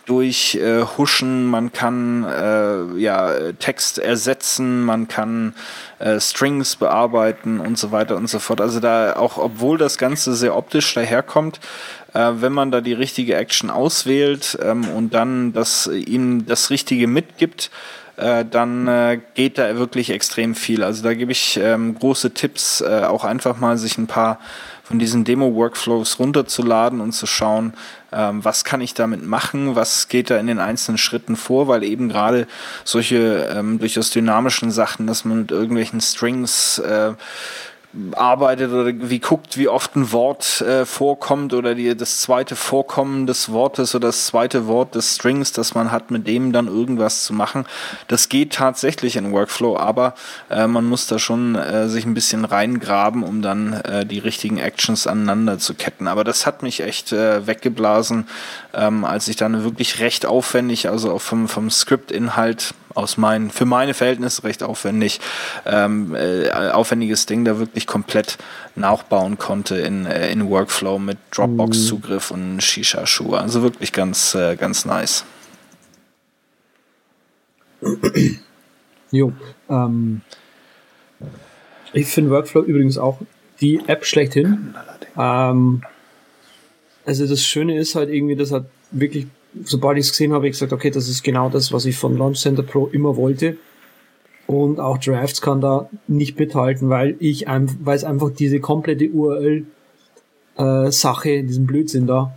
durchhuschen, äh, man kann äh, ja Text ersetzen, man kann äh, Strings bearbeiten und so weiter und so fort. Also da auch, obwohl das Ganze sehr optisch daherkommt, äh, wenn man da die richtige Action auswählt ähm, und dann das ihm das Richtige mitgibt, äh, dann äh, geht da wirklich extrem viel. Also da gebe ich ähm, große Tipps, äh, auch einfach mal sich ein paar von diesen Demo-Workflows runterzuladen und zu schauen, ähm, was kann ich damit machen, was geht da in den einzelnen Schritten vor, weil eben gerade solche ähm, durchaus dynamischen Sachen, dass man mit irgendwelchen Strings äh, arbeitet oder wie guckt, wie oft ein Wort äh, vorkommt oder die, das zweite Vorkommen des Wortes oder das zweite Wort des Strings, das man hat, mit dem dann irgendwas zu machen. Das geht tatsächlich in Workflow, aber äh, man muss da schon äh, sich ein bisschen reingraben, um dann äh, die richtigen Actions aneinander zu ketten. Aber das hat mich echt äh, weggeblasen, ähm, als ich dann wirklich recht aufwendig, also auch vom, vom Script-Inhalt aus meinen, für meine Verhältnisse recht aufwendig, ähm, äh, aufwendiges Ding da wirklich komplett nachbauen konnte in, äh, in Workflow mit Dropbox-Zugriff und Shisha-Schuhe. Also wirklich ganz, äh, ganz nice. Jo, ähm, ich finde Workflow übrigens auch die App schlechthin. Ähm, also das Schöne ist halt irgendwie, das hat wirklich sobald ich es gesehen habe, ich gesagt, okay, das ist genau das, was ich von Launch Center Pro immer wollte. Und auch Drafts kann da nicht mithalten, weil ich weil es einfach diese komplette URL äh, diesen Blödsinn da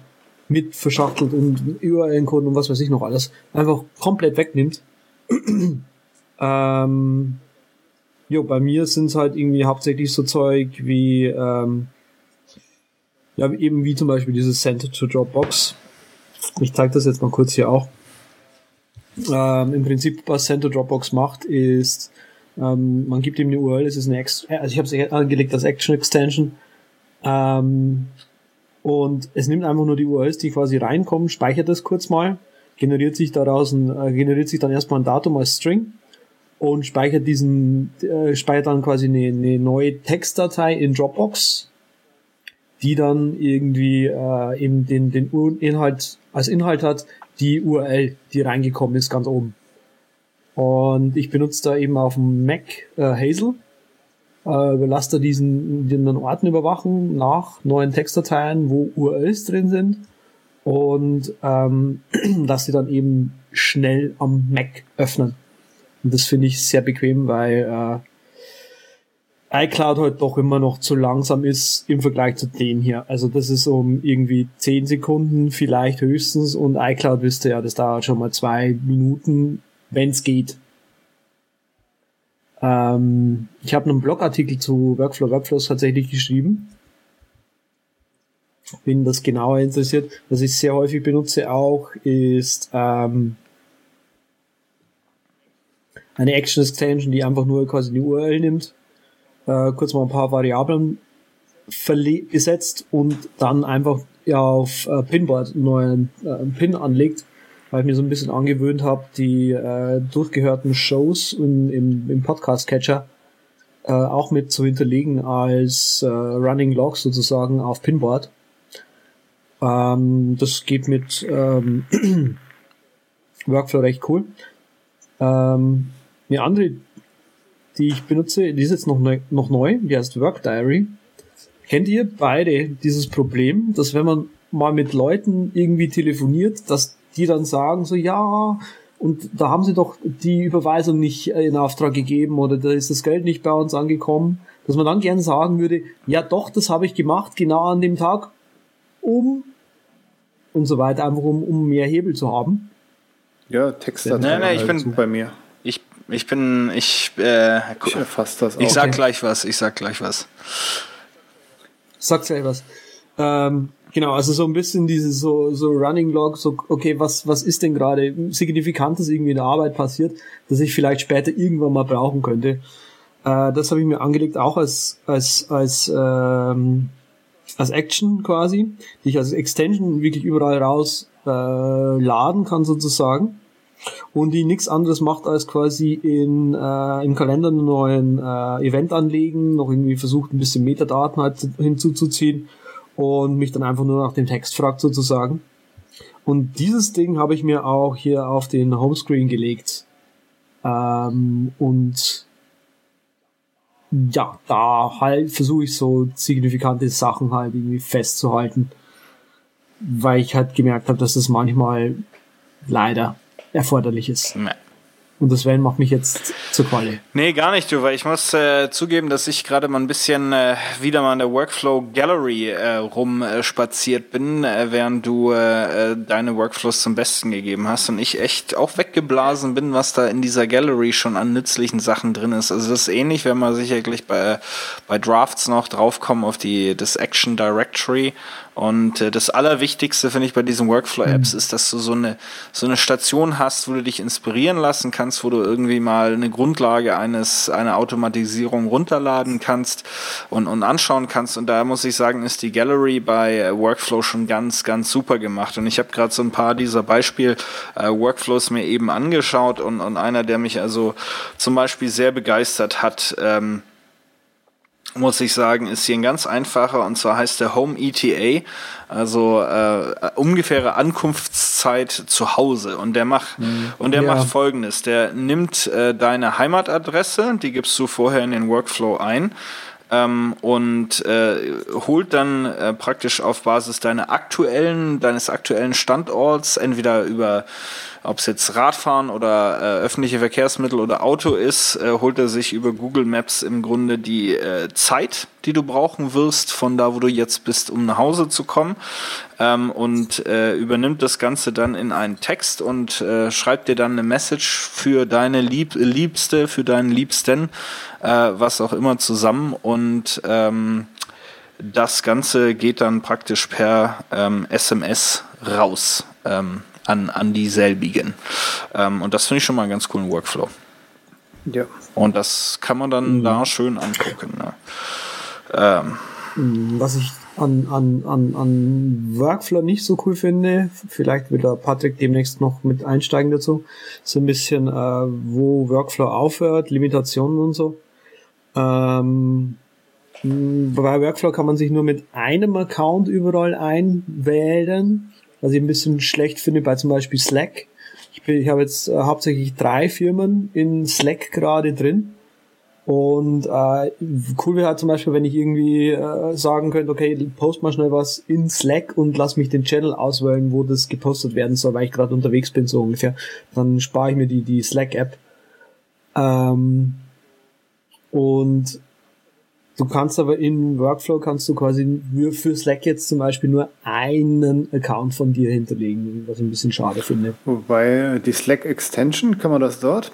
mit verschachtelt und URL-Code und was weiß ich noch alles, einfach komplett wegnimmt. ähm, jo, bei mir sind es halt irgendwie hauptsächlich so Zeug wie ähm, ja, eben wie zum Beispiel dieses Center to Dropbox, ich zeige das jetzt mal kurz hier auch. Ähm, Im Prinzip, was Center Dropbox macht, ist, ähm, man gibt ihm eine URL, es ist eine, Ex also ich habe es angelegt als Action Extension. Ähm, und es nimmt einfach nur die URLs, die quasi reinkommen, speichert das kurz mal, generiert sich daraus ein, äh, generiert sich dann erstmal ein Datum als String und speichert diesen, äh, speichert dann quasi eine, eine neue Textdatei in Dropbox, die dann irgendwie äh, eben den, den Inhalt als Inhalt hat die URL, die reingekommen ist, ganz oben. Und ich benutze da eben auf dem Mac äh, Hazel. Äh, lasse da diesen, den Orten überwachen nach neuen Textdateien, wo URLs drin sind. Und ähm, lasse die dann eben schnell am Mac öffnen. Und das finde ich sehr bequem, weil äh, iCloud halt doch immer noch zu langsam ist im Vergleich zu dem hier. Also das ist um irgendwie 10 Sekunden vielleicht höchstens und iCloud wüsste ja, das dauert schon mal zwei Minuten, wenn es geht. Ähm, ich habe einen Blogartikel zu Workflow Workflows tatsächlich geschrieben. Wenn das genauer interessiert, was ich sehr häufig benutze auch, ist ähm, eine Action Extension, die einfach nur quasi die URL nimmt äh, kurz mal ein paar Variablen gesetzt und dann einfach ja, auf äh, Pinboard einen neuen äh, Pin anlegt, weil ich mir so ein bisschen angewöhnt habe, die äh, durchgehörten Shows in, im, im Podcast-Catcher äh, auch mit zu hinterlegen als äh, Running Logs sozusagen auf Pinboard. Ähm, das geht mit ähm, Workflow recht cool. Ähm, eine andere die ich benutze, die ist jetzt noch neu, noch neu, die heißt Work Diary. Kennt ihr beide dieses Problem, dass wenn man mal mit Leuten irgendwie telefoniert, dass die dann sagen so, ja, und da haben sie doch die Überweisung nicht in Auftrag gegeben oder da ist das Geld nicht bei uns angekommen, dass man dann gern sagen würde, ja doch, das habe ich gemacht, genau an dem Tag, um und so weiter, einfach um, um mehr Hebel zu haben. Ja, Textdatei nein, nein, ich bin bei mir. Ich bin, ich, äh, ich erfasse das auch. Ich sag gleich was, ich sag gleich was. Sag gleich was. Ähm, Genau, also so ein bisschen dieses so, so Running Log, so, okay, was, was ist denn gerade Signifikantes irgendwie in der Arbeit passiert, dass ich vielleicht später irgendwann mal brauchen könnte. Äh, das habe ich mir angelegt, auch als, als, als, ähm, als Action quasi, die ich als Extension wirklich überall raus äh, laden kann sozusagen und die nichts anderes macht als quasi in, äh, im Kalender einen neuen äh, Event anlegen, noch irgendwie versucht ein bisschen Metadaten halt hinzuzuziehen und mich dann einfach nur nach dem Text fragt sozusagen. Und dieses Ding habe ich mir auch hier auf den Homescreen gelegt. Ähm, und ja, da halt versuche ich so signifikante Sachen halt irgendwie festzuhalten, weil ich halt gemerkt habe, dass das manchmal leider erforderlich ist. Nee. Und das Sven macht mich jetzt zur Qualle. Nee, gar nicht, du, weil ich muss äh, zugeben, dass ich gerade mal ein bisschen äh, wieder mal in der Workflow Gallery äh, rumspaziert bin, äh, während du äh, äh, deine Workflows zum Besten gegeben hast und ich echt auch weggeblasen bin, was da in dieser Gallery schon an nützlichen Sachen drin ist. Also das ist ähnlich, wenn man sicherlich bei, bei Drafts noch draufkommen auf die das Action Directory und äh, das Allerwichtigste, finde ich, bei diesen Workflow-Apps mhm. ist, dass du so eine, so eine Station hast, wo du dich inspirieren lassen kannst, wo du irgendwie mal eine Grundlage eines, einer Automatisierung runterladen kannst und, und anschauen kannst. Und da muss ich sagen, ist die Gallery bei äh, Workflow schon ganz, ganz super gemacht. Und ich habe gerade so ein paar dieser Beispiel-Workflows äh, mir eben angeschaut und, und einer, der mich also zum Beispiel sehr begeistert hat, ähm, muss ich sagen, ist hier ein ganz einfacher und zwar heißt der Home ETA, also äh, ungefähre Ankunftszeit zu Hause und der macht mhm. und der ja. macht folgendes, der nimmt äh, deine Heimatadresse, die gibst du vorher in den Workflow ein ähm, und äh, holt dann äh, praktisch auf Basis deiner aktuellen deines aktuellen Standorts entweder über ob es jetzt Radfahren oder äh, öffentliche Verkehrsmittel oder Auto ist, äh, holt er sich über Google Maps im Grunde die äh, Zeit, die du brauchen wirst, von da, wo du jetzt bist, um nach Hause zu kommen. Ähm, und äh, übernimmt das Ganze dann in einen Text und äh, schreibt dir dann eine Message für deine Lieb Liebste, für deinen Liebsten, äh, was auch immer zusammen. Und ähm, das Ganze geht dann praktisch per ähm, SMS raus. Ähm, an, an dieselbigen. Ähm, und das finde ich schon mal einen ganz coolen Workflow. Ja. Und das kann man dann mhm. da schön angucken. Ne? Ähm. Was ich an, an, an, an Workflow nicht so cool finde, vielleicht will da Patrick demnächst noch mit einsteigen dazu, so ein bisschen, äh, wo Workflow aufhört, Limitationen und so. Ähm, bei Workflow kann man sich nur mit einem Account überall einwählen was ich ein bisschen schlecht finde bei zum Beispiel Slack. Ich, bin, ich habe jetzt äh, hauptsächlich drei Firmen in Slack gerade drin. Und äh, cool wäre halt zum Beispiel, wenn ich irgendwie äh, sagen könnte, okay, post mal schnell was in Slack und lass mich den Channel auswählen, wo das gepostet werden soll, weil ich gerade unterwegs bin, so ungefähr. Dann spare ich mir die, die Slack-App. Ähm, und Du kannst aber in Workflow kannst du quasi für Slack jetzt zum Beispiel nur einen Account von dir hinterlegen, was ich ein bisschen schade finde. Wobei die Slack Extension, kann man das dort?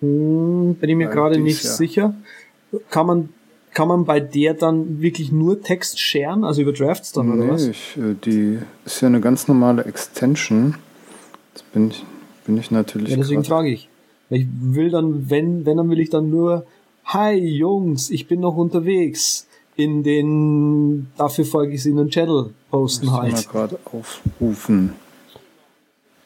Hm, bin ich mir gerade nicht ja. sicher. Kann man kann man bei der dann wirklich nur Text sharen, also über Drafts dann nee, oder was? Ich, äh, die ist ja eine ganz normale Extension. Jetzt bin ich, bin ich natürlich. Ja, deswegen frage ich. Ich will dann, wenn, wenn, dann will ich dann nur Hi Jungs, ich bin noch unterwegs. In den, dafür folge ich in den Channel posten halt. Ich mal gerade aufrufen.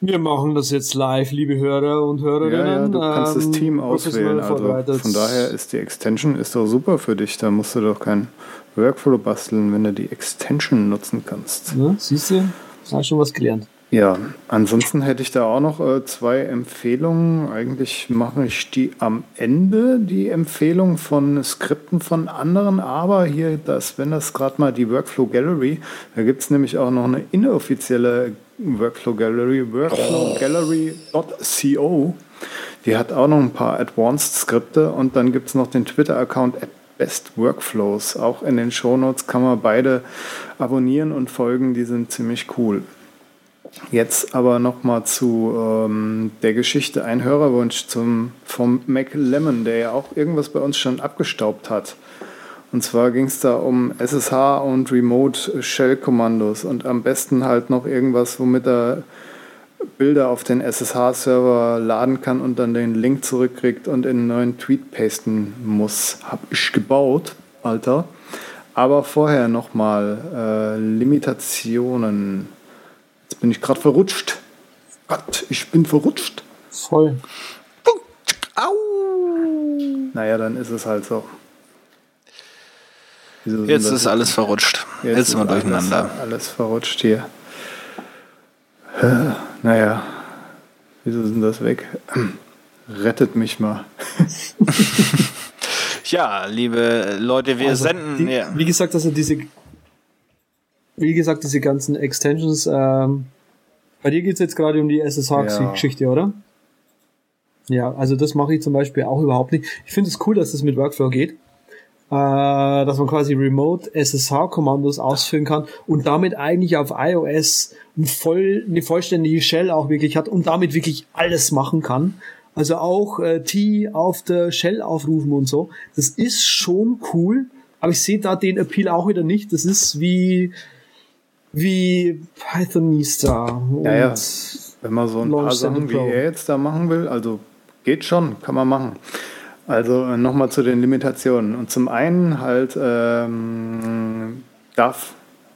Wir machen das jetzt live, liebe Hörer und Hörerinnen. Ja, ja, du kannst ähm, das Team auswählen. Also von daher ist die Extension ist doch super für dich. Da musst du doch kein Workflow basteln, wenn du die Extension nutzen kannst. Ja, siehst du, hast schon was gelernt. Ja, ansonsten hätte ich da auch noch äh, zwei Empfehlungen. Eigentlich mache ich die am Ende, die Empfehlung von Skripten von anderen, aber hier, das, wenn das gerade mal die Workflow Gallery, da gibt es nämlich auch noch eine inoffizielle Workflow Gallery, workflowgallery.co. Die hat auch noch ein paar Advanced Skripte und dann gibt es noch den Twitter-Account Best Workflows. Auch in den Shownotes kann man beide abonnieren und folgen, die sind ziemlich cool. Jetzt aber nochmal zu ähm, der Geschichte ein Hörerwunsch zum, vom Mac Lemon, der ja auch irgendwas bei uns schon abgestaubt hat. Und zwar ging es da um SSH und Remote Shell Kommandos und am besten halt noch irgendwas, womit er Bilder auf den SSH-Server laden kann und dann den Link zurückkriegt und in einen neuen Tweet pasten muss. Hab ich gebaut, Alter. Aber vorher nochmal äh, Limitationen. Jetzt bin ich gerade verrutscht. Gott, ich bin verrutscht. Voll. Au! Naja, dann ist es halt so. Wieso sind Jetzt das- ist alles verrutscht. Jetzt, sind wir durcheinander. Alles, alles verrutscht hier. Naja, wieso sind das weg? Rettet mich mal. Ja, liebe Leute, wir Also, senden. die, ja. Wie gesagt, also diese, wie gesagt, diese ganzen Extensions, ähm, bei dir geht's jetzt gerade um die Ja. SSH-Geschichte, oder? Ja, also das mache ich zum Beispiel auch überhaupt nicht. Ich finde es cool, dass das mit Workflow geht. Äh, dass man quasi remote SSH-Kommandos ausführen kann und damit eigentlich auf iOS ein voll, eine vollständige Shell auch wirklich hat und damit wirklich alles machen kann. Also auch äh, T auf der Shell aufrufen und so. Das ist schon cool, aber ich sehe da den Appeal auch wieder nicht. Das ist wie wie Pythonista. Und Ja, ja. Wenn man so ein paar Sachen wie er jetzt da machen will, also geht schon, kann man machen. Also nochmal zu den Limitationen. Und zum einen halt ähm, darf,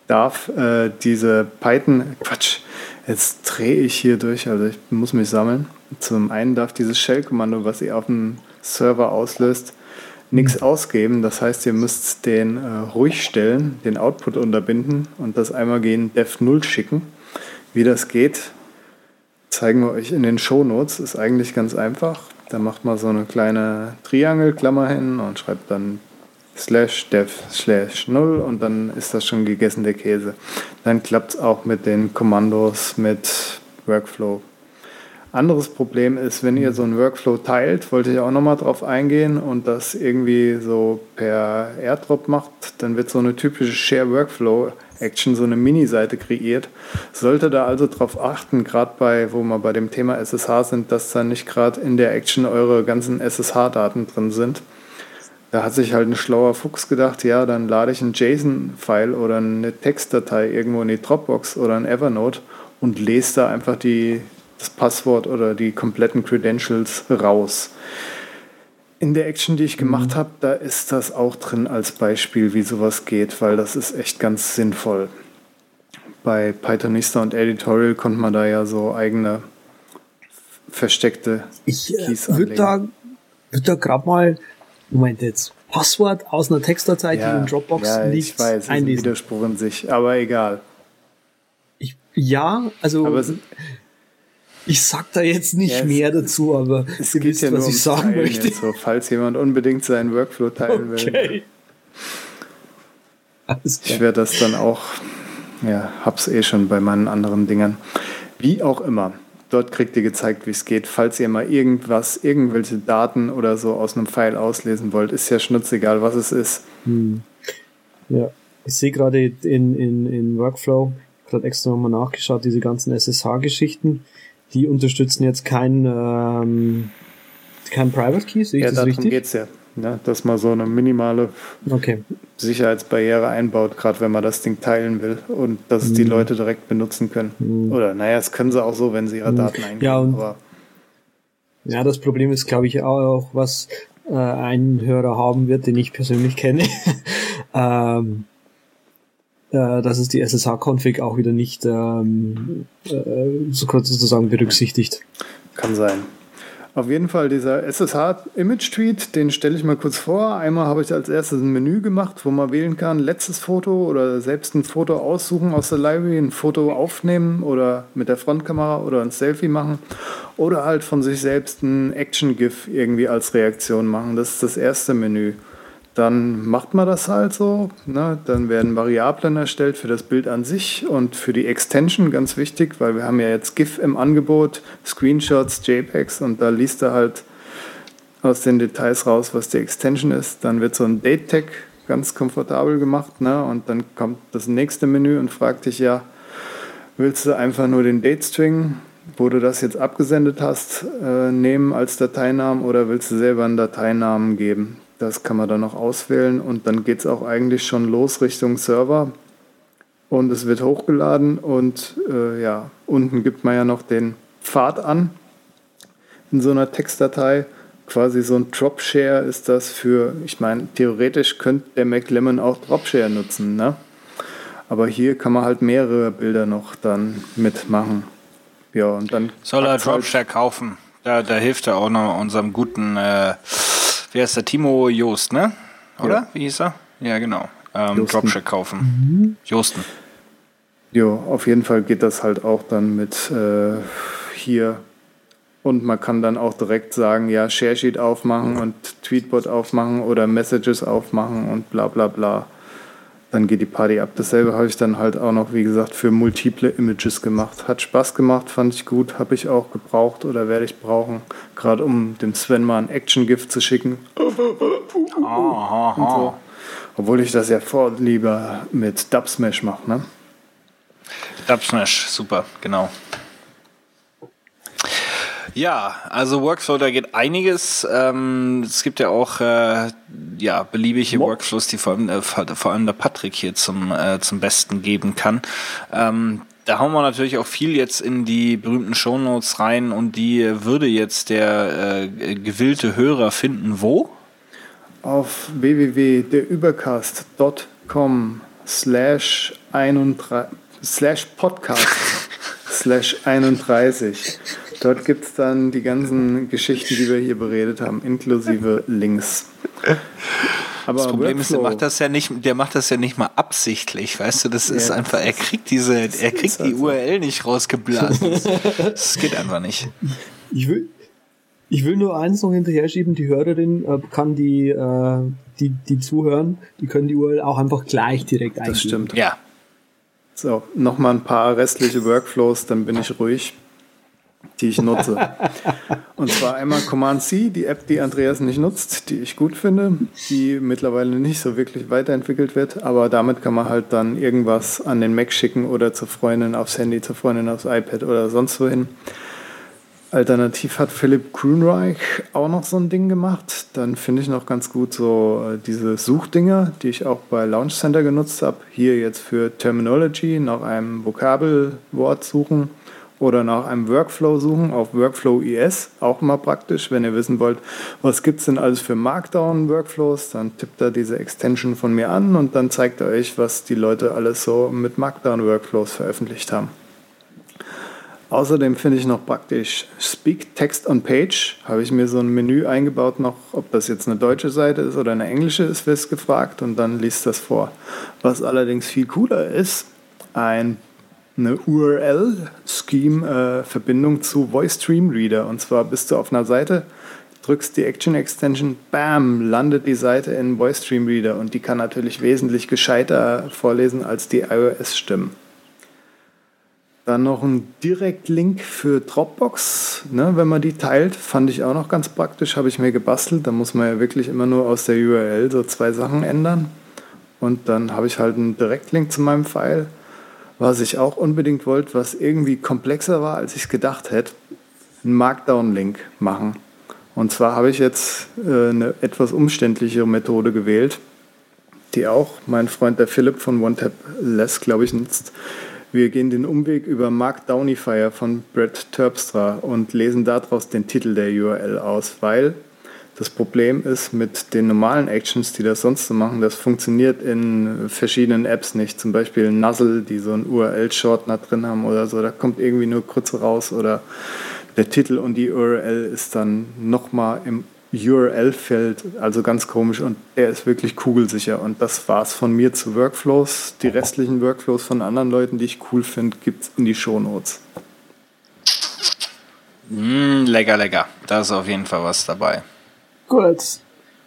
darf äh, diese Python, Quatsch, jetzt drehe ich hier durch, also ich muss mich sammeln. Zum einen darf dieses Shell-Kommando, was ihr auf dem Server auslöst, nichts ausgeben. Das heißt, ihr müsst den äh, ruhig stellen, den Output unterbinden und das einmal gegen dev0 schicken. Wie das geht, zeigen wir euch in den Shownotes. Ist eigentlich ganz einfach. Da macht man so eine kleine Triangelklammer hin und schreibt dann slash dev slash 0 und dann ist das schon gegessen, der Käse. Dann klappt es auch mit den Kommandos mit Workflow. Anderes Problem ist, wenn ihr so einen Workflow teilt, wollte ich auch nochmal drauf eingehen und das irgendwie so per Airdrop macht, dann wird so eine typische Share Workflow Action, so eine Mini-Seite kreiert. Sollte da also drauf achten, gerade bei, wo wir bei dem Thema SSH sind, dass da nicht gerade in der Action eure ganzen SSH-Daten drin sind. Da hat sich halt ein schlauer Fuchs gedacht, ja, dann lade ich einen JSON-File oder eine Textdatei irgendwo in die Dropbox oder ein Evernote und lese da einfach die, das Passwort oder die kompletten Credentials raus. In der Action, die ich gemacht habe, da ist das auch drin als Beispiel, wie sowas geht, weil das ist echt ganz sinnvoll. Bei Pythonista und Editorial konnte man da ja so eigene versteckte Ich äh, Keys würde da, würd da gerade mal, Moment jetzt, Passwort aus einer Textdatei, die in Dropbox ja, liegt, ich weiß, es ist ein einlesen. Widerspruch in sich, aber egal. Ich, ja, also Aber es, ich sag da jetzt nicht Ja, es- mehr dazu, aber es ihr geht wisst, ja nur was ich sagen Teilen möchte. so, falls jemand unbedingt seinen Workflow teilen will. Okay. Alles Ich klar. werde das dann auch, ja, hab's eh schon bei meinen anderen Dingern. Wie auch immer. Dort kriegt ihr gezeigt, wie es geht. Falls ihr mal irgendwas, irgendwelche Daten oder so aus einem File auslesen wollt, ist ja schnurzegal, was es ist. Ja, ich sehe gerade in, in, in Workflow, gerade extra nochmal nachgeschaut, diese ganzen SSH-Geschichten, die unterstützen jetzt kein, ähm, kein Private Key, sehe ich Ja, das darum richtig? geht's ja. Ne? Dass man so eine minimale Okay. Sicherheitsbarriere einbaut, gerade wenn man das Ding teilen will und dass es Mhm. die Leute direkt benutzen können. Oder naja, das können sie auch so, wenn sie ihre Daten eingeben. Mhm. Ja, und- aber Ja, das Problem ist, glaube ich, auch, was äh, ein Hörer haben wird, den ich persönlich kenne, ähm, äh, dass es die SSH-Config auch wieder nicht ähm, äh, so kurz sozusagen berücksichtigt. Kann sein. Auf jeden Fall dieser SSH-Image-Tweet, den stelle ich mal kurz vor. Einmal habe ich als erstes ein Menü gemacht, wo man wählen kann, letztes Foto oder selbst ein Foto aussuchen aus der Library, ein Foto aufnehmen oder mit der Frontkamera oder ein Selfie machen oder halt von sich selbst ein Action-GIF irgendwie als Reaktion machen. Das ist das erste Menü. Dann macht man das halt so. Ne? Dann werden Variablen erstellt für das Bild an sich und für die Extension, ganz wichtig, weil wir haben ja jetzt GIF im Angebot, Screenshots, JPEGs und da liest er halt aus den Details raus, was die Extension ist. Dann wird so ein Date-Tag ganz komfortabel gemacht ne? und dann kommt das nächste Menü und fragt dich ja, willst du einfach nur den Date-String, wo du das jetzt abgesendet hast, äh, nehmen als Dateinamen oder willst du selber einen Dateinamen geben? Das kann man dann noch auswählen und dann geht es auch eigentlich schon los Richtung Server. Und es wird hochgeladen und äh, ja, unten gibt man ja noch den Pfad an in so einer Textdatei. Quasi so ein Dropshare ist das für, ich meine, theoretisch könnte der Mac Lemon auch Dropshare nutzen, ne? Aber hier kann man halt mehrere Bilder noch dann mitmachen. Ja, und dann. Soll er halt- Dropshare kaufen? Da, da hilft er auch noch unserem guten, äh, wie heißt der, Timo Joost, ne? Oder? Ja. Wie hieß er? Ja, genau. Ähm. Dropshare kaufen. Josten. Jo, auf jeden Fall geht das halt auch dann mit äh, hier. Und man kann dann auch direkt sagen, ja, Sharesheet aufmachen und Tweetbot aufmachen oder Messages aufmachen und bla bla bla. Dann geht die Party ab. Dasselbe habe ich dann halt auch noch, wie gesagt, für multiple Images gemacht. Hat Spaß gemacht, fand ich gut, habe ich auch gebraucht oder werde ich brauchen. Gerade um dem Sven mal ein Action-Gift zu schicken. So. Obwohl ich das ja vor lieber mit Dubsmash mache, ne? Dubsmash, super, genau. Ja, also Workflow, da geht einiges. Ähm, es gibt ja auch äh, ja, beliebige Workflows, die vor allem, äh, vor allem der Patrick hier zum, äh, zum Besten geben kann. Ähm, da hauen wir natürlich auch viel jetzt in die berühmten Shownotes rein und die würde jetzt der äh, gewillte Hörer finden. Wo? auf www.derübercast.com slash 31 slash podcast slash 31. Dort gibt es dann die ganzen Geschichten, die wir hier beredet haben, inklusive Links. Aber Das Problem ist, der macht das ja nicht, der macht das ja nicht mal absichtlich, weißt du, das ist Ja, einfach, er kriegt diese, er kriegt die so. URL nicht rausgeblasen. Das, das geht einfach nicht. Ich will, ich will nur eins noch hinterher schieben, die Hörerin äh, kann die, äh, die, die zuhören, die können die URL auch einfach gleich direkt eingeben. Das stimmt. Ja. So, nochmal ein paar restliche Workflows, dann bin ich ruhig, die ich nutze. Und zwar einmal Command-C, die App, die Andreas nicht nutzt, die ich gut finde, die mittlerweile nicht so wirklich weiterentwickelt wird, aber damit kann man halt dann irgendwas an den Mac schicken oder zur Freundin aufs Handy, zur Freundin aufs iPad oder sonst wohin. Alternativ hat Philipp Grünreich auch noch so ein Ding gemacht. Dann finde ich noch ganz gut so äh, diese Suchdinger, die ich auch bei Launch Center genutzt habe. Hier jetzt für Terminology nach einem Vokabelwort suchen oder nach einem Workflow suchen auf Workflow IS. Auch mal praktisch, wenn ihr wissen wollt, was gibt es denn alles für Markdown-Workflows, dann tippt er diese Extension von mir an und dann zeigt er euch, was die Leute alles so mit Markdown-Workflows veröffentlicht haben. Außerdem finde ich noch praktisch Speak Text on Page. Habe ich mir so ein Menü eingebaut, noch, ob das jetzt eine deutsche Seite ist oder eine englische, ist wir's gefragt und dann liest das vor. Was allerdings viel cooler ist, ein, eine URL-Scheme-Verbindung zu Voice Stream Reader. Und zwar bist du auf einer Seite, drückst die Action Extension, bam, landet die Seite in Voice Stream Reader und die kann natürlich wesentlich gescheiter vorlesen als die iOS-Stimmen. Dann noch ein Direktlink für Dropbox, ne, wenn man die teilt, fand ich auch noch ganz praktisch, habe ich mir gebastelt. Da muss man ja wirklich immer nur aus der URL so zwei Sachen ändern. Und dann habe ich halt einen Direktlink zu meinem File. Was ich auch unbedingt wollte, was irgendwie komplexer war, als ich es gedacht hätte, einen Markdown-Link machen. Und zwar habe ich jetzt äh, eine etwas umständlichere Methode gewählt, die auch mein Freund der Philipp von OneTap Less, glaube ich, nutzt. Wir gehen den Umweg über Markdownifier von Brett Terpstra und lesen daraus den Titel der URL aus, weil das Problem ist mit den normalen Actions, die das sonst so machen, das funktioniert in verschiedenen Apps nicht. Zum Beispiel Nuzzle, die so einen URL-Shortener drin haben oder so, da kommt irgendwie nur kurz raus oder der Titel und die URL ist dann nochmal im URL-Feld, also ganz komisch und er ist wirklich kugelsicher und das war's von mir zu Workflows. Die restlichen Workflows von anderen Leuten, die ich cool finde, gibt's in die Shownotes. Mm, lecker, lecker. Da ist auf jeden Fall was dabei. Gut.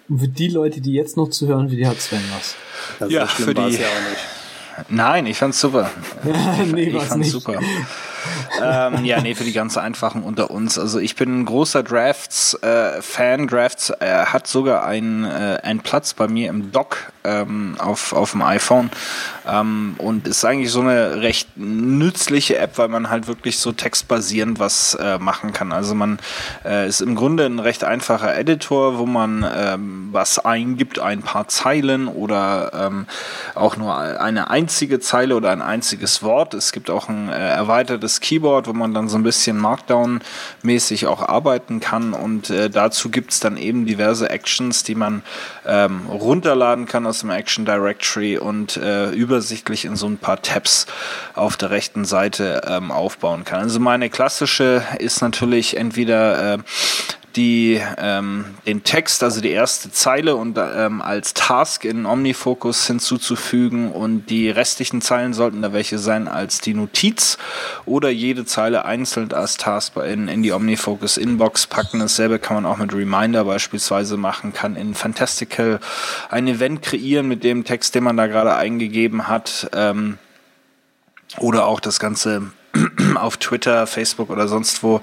Und für die Leute, die jetzt noch zuhören, für die hat Sven was. Also Ja, für die- ja auch nicht. Nein, ich fand's super. nee, ich fand's nicht. super. Ähm, ja, nee, für die ganz einfachen unter uns. Also ich bin ein großer Drafts-Fan. Äh, Drafts äh, hat sogar einen, äh, einen Platz bei mir im Dock ähm, auf, auf dem iPhone ähm, und ist eigentlich so eine recht nützliche App, weil man halt wirklich so textbasierend was äh, machen kann. Also man äh, ist im Grunde ein recht einfacher Editor, wo man ähm, was eingibt, ein paar Zeilen oder ähm, auch nur eine einzige Zeile oder ein einziges Wort. Es gibt auch ein äh, erweitertes Keyboard, wo man dann so ein bisschen Markdown-mäßig auch arbeiten kann und äh, dazu gibt es dann eben diverse Actions, die man ähm, runterladen kann aus dem Action Directory und äh, übersichtlich in so ein paar Tabs auf der rechten Seite ähm, aufbauen kann. Also meine klassische ist natürlich entweder äh, die, ähm, den Text, also die erste Zeile und ähm, als Task in Omnifocus hinzuzufügen und die restlichen Zeilen sollten da welche sein als die Notiz oder jede Zeile einzeln als Task in, in die Omnifocus Inbox packen. Dasselbe kann man auch mit Reminder beispielsweise machen, kann in Fantastical ein Event kreieren mit dem Text, den man da gerade eingegeben hat. Ähm, oder auch das Ganze auf Twitter, Facebook oder sonst wo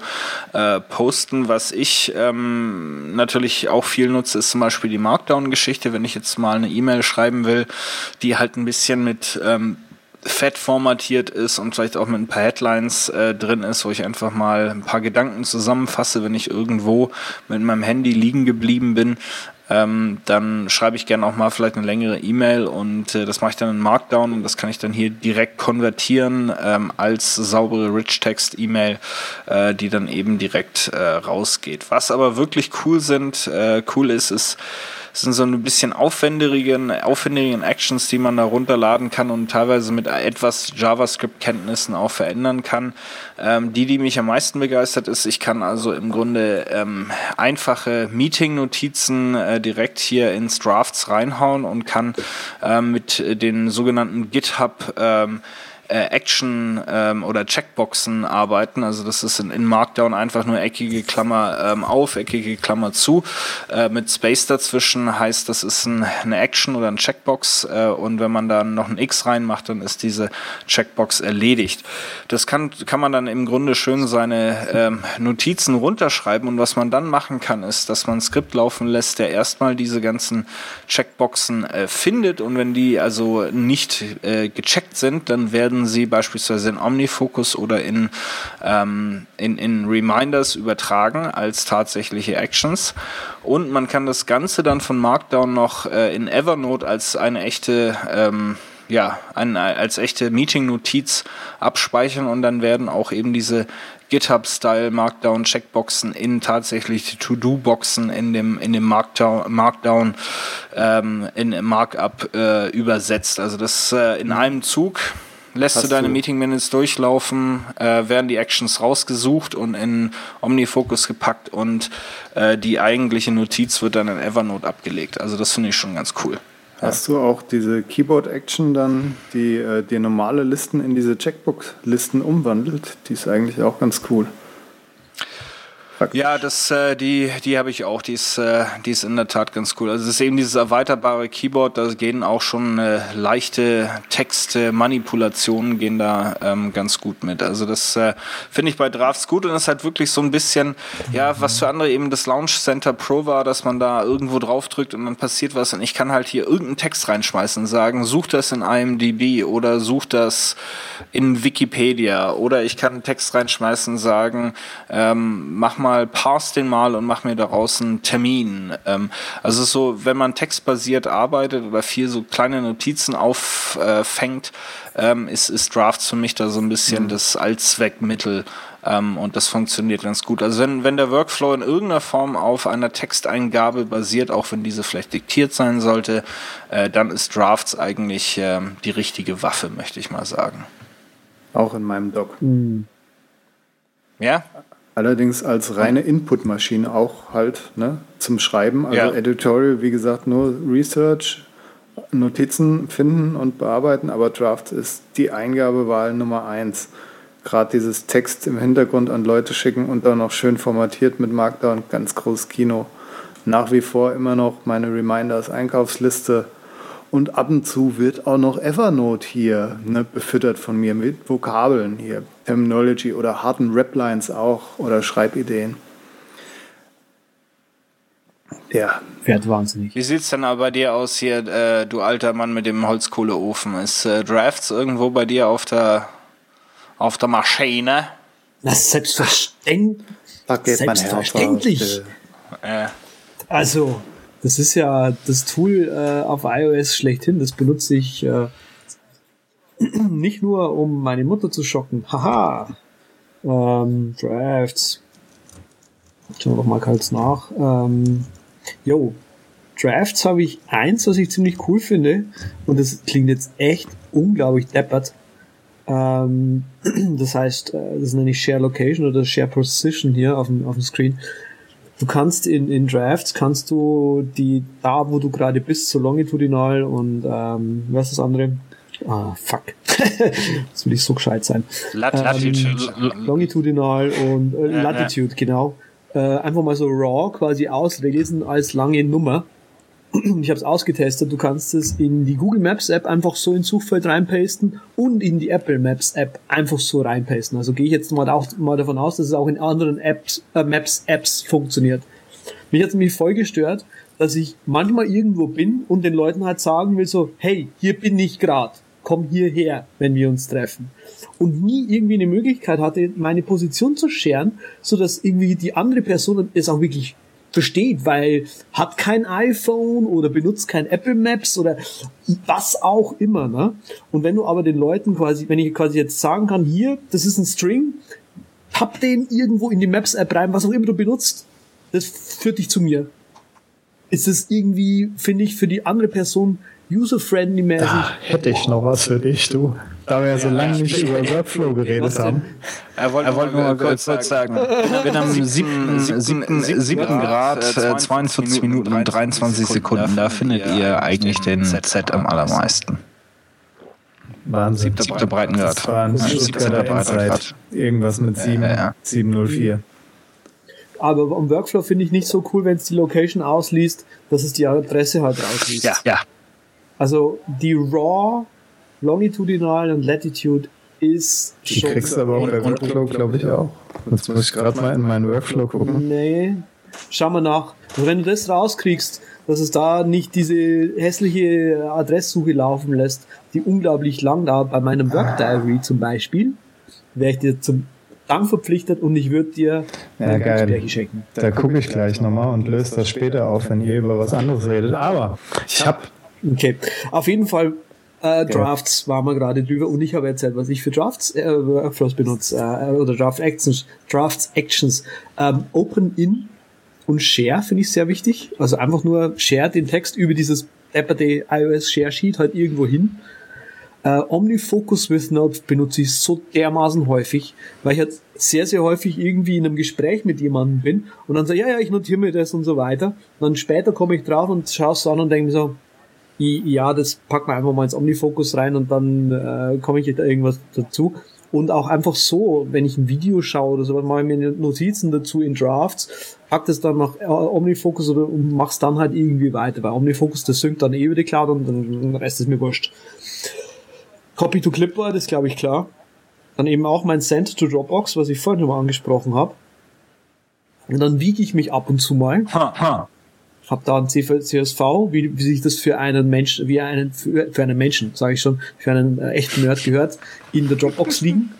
äh, posten. Was ich ähm, natürlich auch viel nutze, ist zum Beispiel die Markdown-Geschichte. Wenn ich jetzt mal eine E-Mail schreiben will, die halt ein bisschen mit ähm, fett formatiert ist und vielleicht auch mit ein paar Headlines äh, drin ist, wo ich einfach mal ein paar Gedanken zusammenfasse, wenn ich irgendwo mit meinem Handy liegen geblieben bin, ähm, dann schreibe ich gerne auch mal vielleicht eine längere E-Mail und äh, das mache ich dann in Markdown und das kann ich dann hier direkt konvertieren ähm, als saubere Rich-Text-E-Mail, äh, die dann eben direkt äh, rausgeht. Was aber wirklich cool sind, äh, cool ist, ist das sind so ein bisschen aufwendigen, aufwendigen Actions, die man da runterladen kann und teilweise mit etwas JavaScript-Kenntnissen auch verändern kann. Ähm, die, die mich am meisten begeistert ist, ich kann also im Grunde ähm, einfache Meeting-Notizen äh, direkt hier ins Drafts reinhauen und kann ähm, mit den sogenannten GitHub ähm, äh, Action ähm, oder Checkboxen arbeiten. Also das ist in, in Markdown einfach nur eckige Klammer ähm, auf, eckige Klammer zu. Äh, mit Space dazwischen heißt, das ist ein, eine Action oder ein Checkbox äh, und wenn man dann noch ein X reinmacht, dann ist diese Checkbox erledigt. Das kann, kann man dann im Grunde schön seine ähm, Notizen runterschreiben und was man dann machen kann, ist, dass man ein Skript laufen lässt, der erstmal diese ganzen Checkboxen äh, findet und wenn die also nicht äh, gecheckt sind, dann werden werden sie beispielsweise in Omnifocus oder in, ähm, in, in Reminders übertragen als tatsächliche Actions. Und man kann das Ganze dann von Markdown noch äh, in Evernote als eine echte ähm, ja, ein, als echte Meeting-Notiz abspeichern und dann werden auch eben diese GitHub-Style Markdown-Checkboxen in tatsächlich die To-Do-Boxen in dem, in dem Markdown, Markdown ähm, in Markup äh, übersetzt. Also das äh, in einem Zug lässt du deine du Meeting Minutes durchlaufen, äh, werden die Actions rausgesucht und in OmniFocus gepackt und äh, die eigentliche Notiz wird dann in Evernote abgelegt. Also das finde ich schon ganz cool. Hast du auch diese Keyboard-Action dann, die äh, die normale Listen in diese Checkbox-Listen umwandelt? Die ist eigentlich auch ganz cool. Ja, das, äh, die, die habe ich auch. Die ist, äh, die ist in der Tat ganz cool. Also es ist eben dieses erweiterbare Keyboard. Da gehen auch schon äh, leichte Textmanipulationen gehen da ähm, ganz gut mit. Also das äh, finde ich bei Drafts gut und ist halt wirklich so ein bisschen, ja, was für andere eben das Launch Center Pro war, dass man da irgendwo drauf drückt und dann passiert was und ich kann halt hier irgendeinen Text reinschmeißen und sagen, such das in IMDb oder such das in Wikipedia oder ich kann einen Text reinschmeißen und sagen, ähm, mach mal mal, parse den mal und mach mir daraus einen Termin. Ähm, also so, wenn man textbasiert arbeitet oder viel so kleine Notizen auffängt, äh, ähm, ist, ist Drafts für mich da so ein bisschen mhm. das Allzweckmittel. Ähm, und das funktioniert ganz gut. Also wenn, wenn der Workflow in irgendeiner Form auf einer Texteingabe basiert, auch wenn diese vielleicht diktiert sein sollte, äh, dann ist Drafts eigentlich äh, die richtige Waffe, möchte ich mal sagen. Auch in meinem Doc. Mhm. Ja? Allerdings als reine Inputmaschine auch halt ne, zum Schreiben. Also ja. Editorial, wie gesagt, nur Research, Notizen finden und bearbeiten, aber Draft ist die Eingabewahl Nummer eins. Gerade dieses Text im Hintergrund an Leute schicken und dann noch schön formatiert mit Markdown, ganz großes Kino. Nach wie vor immer noch meine Reminders, Einkaufsliste Und ab und zu wird auch noch Evernote hier ne, befüttert von mir mit Vokabeln hier, Terminology oder harten Raplines auch oder Schreibideen. Ja. Fährt wahnsinnig. Wie sieht's denn aber bei dir aus hier, äh, du alter Mann mit dem Holzkohleofen? Ist äh, Drafts irgendwo bei dir auf der auf der Maschine? Das selbstverständlich. Da geht mein Herz Selbstverständlich. Äh, Also, das ist ja das Tool äh, auf iOS schlechthin. Das benutze ich äh, nicht nur, um meine Mutter zu schocken. Haha. Ähm, Drafts. Schauen wir doch mal kurz nach. Ähm, Drafts habe ich eins, was ich ziemlich cool finde. Und das klingt jetzt echt unglaublich deppert. Ähm, das heißt, äh, das nenne ich Share Location oder Share Position hier auf dem, auf dem Screen. Du kannst in, in Drafts kannst du die da, wo du gerade bist, so longitudinal und ähm, was ist das andere? Ah, fuck. Jetzt will ich so gescheit sein. Latitude. Ähm, longitudinal und äh, Latitude, genau. Äh, einfach mal so raw quasi auslesen als lange Nummer. Ich habe es ausgetestet. Du kannst es in die Google Maps App einfach so ins Suchfeld reinpasten und in die Apple Maps App einfach so reinpasten. Also gehe ich jetzt mal, auch, mal davon aus, dass es auch in anderen Apps, äh, Maps Apps funktioniert. Mich hat mich voll gestört, dass ich manchmal irgendwo bin und den Leuten halt sagen will so, hey, hier bin ich grad, komm hierher, wenn wir uns treffen. Und nie irgendwie eine Möglichkeit hatte, meine Position zu scheren, so dass irgendwie die andere Person es auch wirklich versteht, weil hat kein iPhone oder benutzt kein Apple Maps oder was auch immer, ne? Und wenn du aber den Leuten quasi, wenn ich quasi jetzt sagen kann, hier, das ist ein String, papp den irgendwo in die Maps App rein, was auch immer du benutzt, das führt dich zu mir. Ist das irgendwie, finde ich, für die andere Person user-friendly mäßig? Da hätte ich noch was für dich, du. Da wir ja so lange nicht über Workflow geredet haben. Er wollte, Er wollte nur mal kurz sagen, ich bin am siebten, siebten, siebten Grad, äh, 42 Minuten und 23 Sekunden. Da findet ihr eigentlich den Z am allermeisten. Wahnsinn. Siebter Breitengrad. Das war ein siebter Stuttgarter Breitengrad. Irgendwas mit 7, Ja, ja. 704. Aber am Workflow finde ich nicht so cool, wenn es die Location ausliest, dass es die Adresse halt rausliest. Ja, ja. Also die Raw, Longitudinal und Latitude ist Die schon. kriegst du aber auch bei Workflow, glaube ich, auch. Jetzt muss ich gerade mal in meinen Workflow gucken. Nee. Schau mal nach. Also wenn du das rauskriegst, dass es da nicht diese hässliche Adresssuche laufen lässt, die unglaublich lang da bei meinem Work Diary zum Beispiel, wäre ich dir zum Dank verpflichtet und ich würde dir Ja, geil. Schenken. Da gucke ich gleich nochmal und löse das später auf, wenn ihr über was anderes redet. Aber ich habe Okay, auf jeden Fall äh, Drafts waren wir gerade drüber und ich habe erzählt, was ich für Drafts äh, Workflows benutze äh, oder Draft Actions, Drafts Actions. Ähm, Open in und Share finde ich sehr wichtig. Also einfach nur share den Text über dieses depperte iOS Share Sheet halt irgendwo hin. Äh, OmniFocus with Note benutze ich so dermaßen häufig, weil ich halt sehr, sehr häufig irgendwie in einem Gespräch mit jemandem bin und dann sage, ja, ja, ich notiere mir das und so weiter. Und dann später komme ich drauf und schaue es an und denke mir so, ja, das packen wir einfach mal ins OmniFocus rein und dann äh, komme ich da irgendwas dazu. Und auch einfach so, wenn ich ein Video schaue oder so, mache ich mir Notizen dazu in Drafts, pack das dann nach äh, OmniFocus oder und mach's dann halt irgendwie weiter, weil OmniFocus, das synkt dann eh über die Cloud und dann Rest ist mir wurscht. Copy to Clipboard ist, glaube ich, klar. Dann eben auch mein Send to Dropbox, was ich vorhin schon mal angesprochen habe. Und dann wiege ich mich ab und zu mal. Hab da ein CSV, wie, wie sich das für einen Mensch, wie einen für, für einen Menschen, sage ich schon, für einen äh, echten Nerd gehört, in der Dropbox liegen.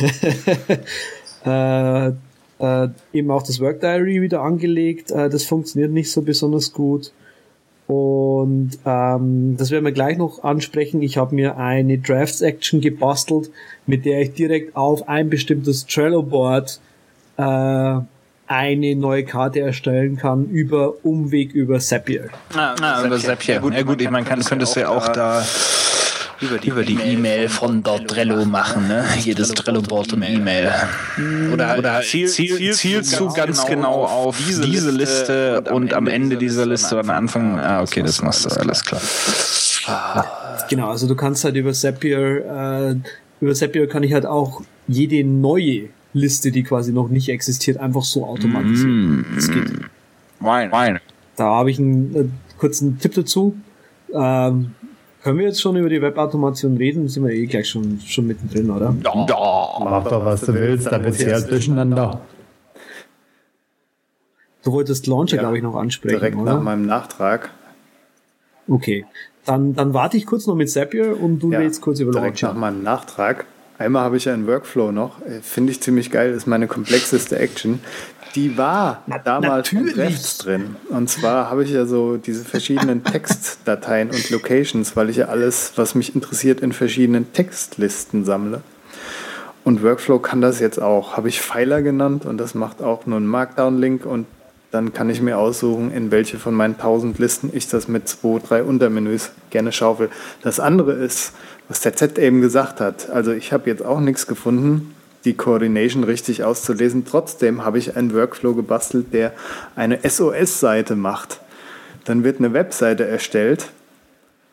äh, äh, eben auch das Work Diary wieder angelegt. Äh, das funktioniert nicht so besonders gut. Und ähm, das werden wir gleich noch ansprechen. Ich habe mir eine Drafts Action gebastelt, mit der ich direkt auf ein bestimmtes Trello-Board äh, eine neue Karte erstellen kann über Umweg über Zapier. Ah, über Zapier. Ja gut, ich meine, kann, könntest du ja auch da über die E-Mail von dort Trello machen, ne? Jedes Trello-Board und E-Mail. Oder, oder Ziel, Ziel, zielst du ganz genau auf diese Liste und am Ende dieser Liste oder am Anfang, ah, okay, das machst du, alles klar. Genau, also du kannst halt über Zapier, äh, über Zapier kann ich halt auch jede neue Liste, die quasi noch nicht existiert, einfach so automatisieren. Das geht. Wine, Wine. Da habe ich einen äh, kurzen Tipp dazu. Ähm, können wir jetzt schon über die Webautomation reden? Sind wir eh gleich schon, schon mittendrin, oder? Ja, mach doch, was du willst, da wird halt durcheinander. Du wolltest Launcher, ja, glaube ich, noch ansprechen, direkt oder? nach meinem Nachtrag. Okay, dann, dann warte ich kurz noch mit Zapier und du ja, redest kurz über direkt Launcher. nach meinem Nachtrag. Einmal habe ich einen Workflow noch, äh, finde ich ziemlich geil, ist meine komplexeste Action. Die war Na, damals natürlich. drin. Und zwar habe ich ja so diese verschiedenen Textdateien und Locations, weil ich ja alles, was mich interessiert, in verschiedenen Textlisten sammle. Und Workflow kann das jetzt auch. Habe ich Pfeiler genannt und das macht auch nur einen Markdown-Link und dann kann ich mir aussuchen, in welche von meinen 1000 Listen ich das mit zwei, drei Untermenüs gerne schaufel. Das andere ist, was der Z eben gesagt hat. Also ich habe jetzt auch nichts gefunden, die Coordination richtig auszulesen. Trotzdem habe ich einen Workflow gebastelt, der eine SOS-Seite macht. Dann wird eine Webseite erstellt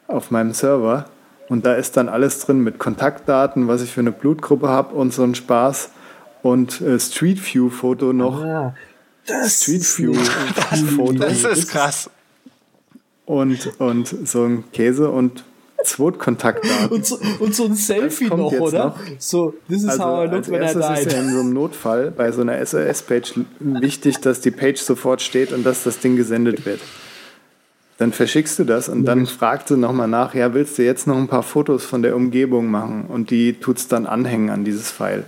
auf meinem Server und da ist dann alles drin mit Kontaktdaten, was ich für eine Blutgruppe habe und so ein Spaß und äh, Street View Foto noch. Ah, das Street View Foto. Das ist krass. Und, und so ein Käse und Zweitkontaktdaten. und, so, und so ein Selfie noch, oder? Noch. So, this is also how I look when I died. ist ja in so einem Notfall bei so einer SOS-Page wichtig, dass die Page sofort steht und dass das Ding gesendet wird. Dann verschickst du das und dann fragt du nochmal nach, ja, willst du jetzt noch ein paar Fotos von der Umgebung machen? Und die tut es dann anhängen an dieses File.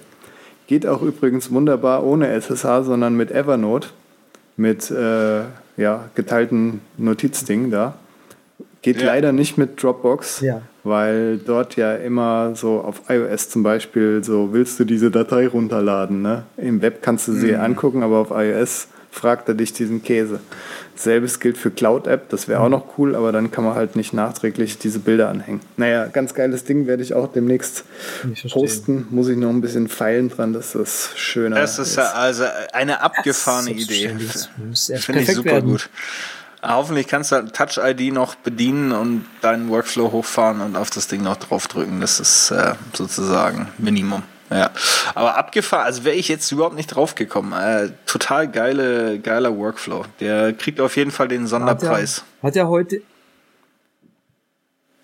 Geht auch übrigens wunderbar ohne SSH, sondern mit Evernote, mit äh, ja, geteilten Notizding da. Geht ja. leider nicht mit Dropbox, ja. weil dort ja immer so auf iOS zum Beispiel so, willst du diese Datei runterladen? Ne? Im Web kannst du sie mhm. angucken, aber auf iOS fragt er dich diesen Käse. Selbes gilt für Cloud App, das wäre auch mhm. noch cool, aber dann kann man halt nicht nachträglich diese Bilder anhängen. Naja, ganz geiles Ding werde ich auch demnächst posten. Muss ich noch ein bisschen feilen dran, dass das schöner ist. Das ist ja also eine abgefahrene Idee. Finde ich super werden. gut. Hoffentlich kannst du Touch ID noch bedienen und deinen Workflow hochfahren und auf das Ding noch draufdrücken. Das ist äh, sozusagen Minimum. Ja, aber abgefahren, also wäre ich jetzt überhaupt nicht draufgekommen. Äh, total geile, geiler Workflow. Der kriegt auf jeden Fall den Sonderpreis. Hat ja, heute,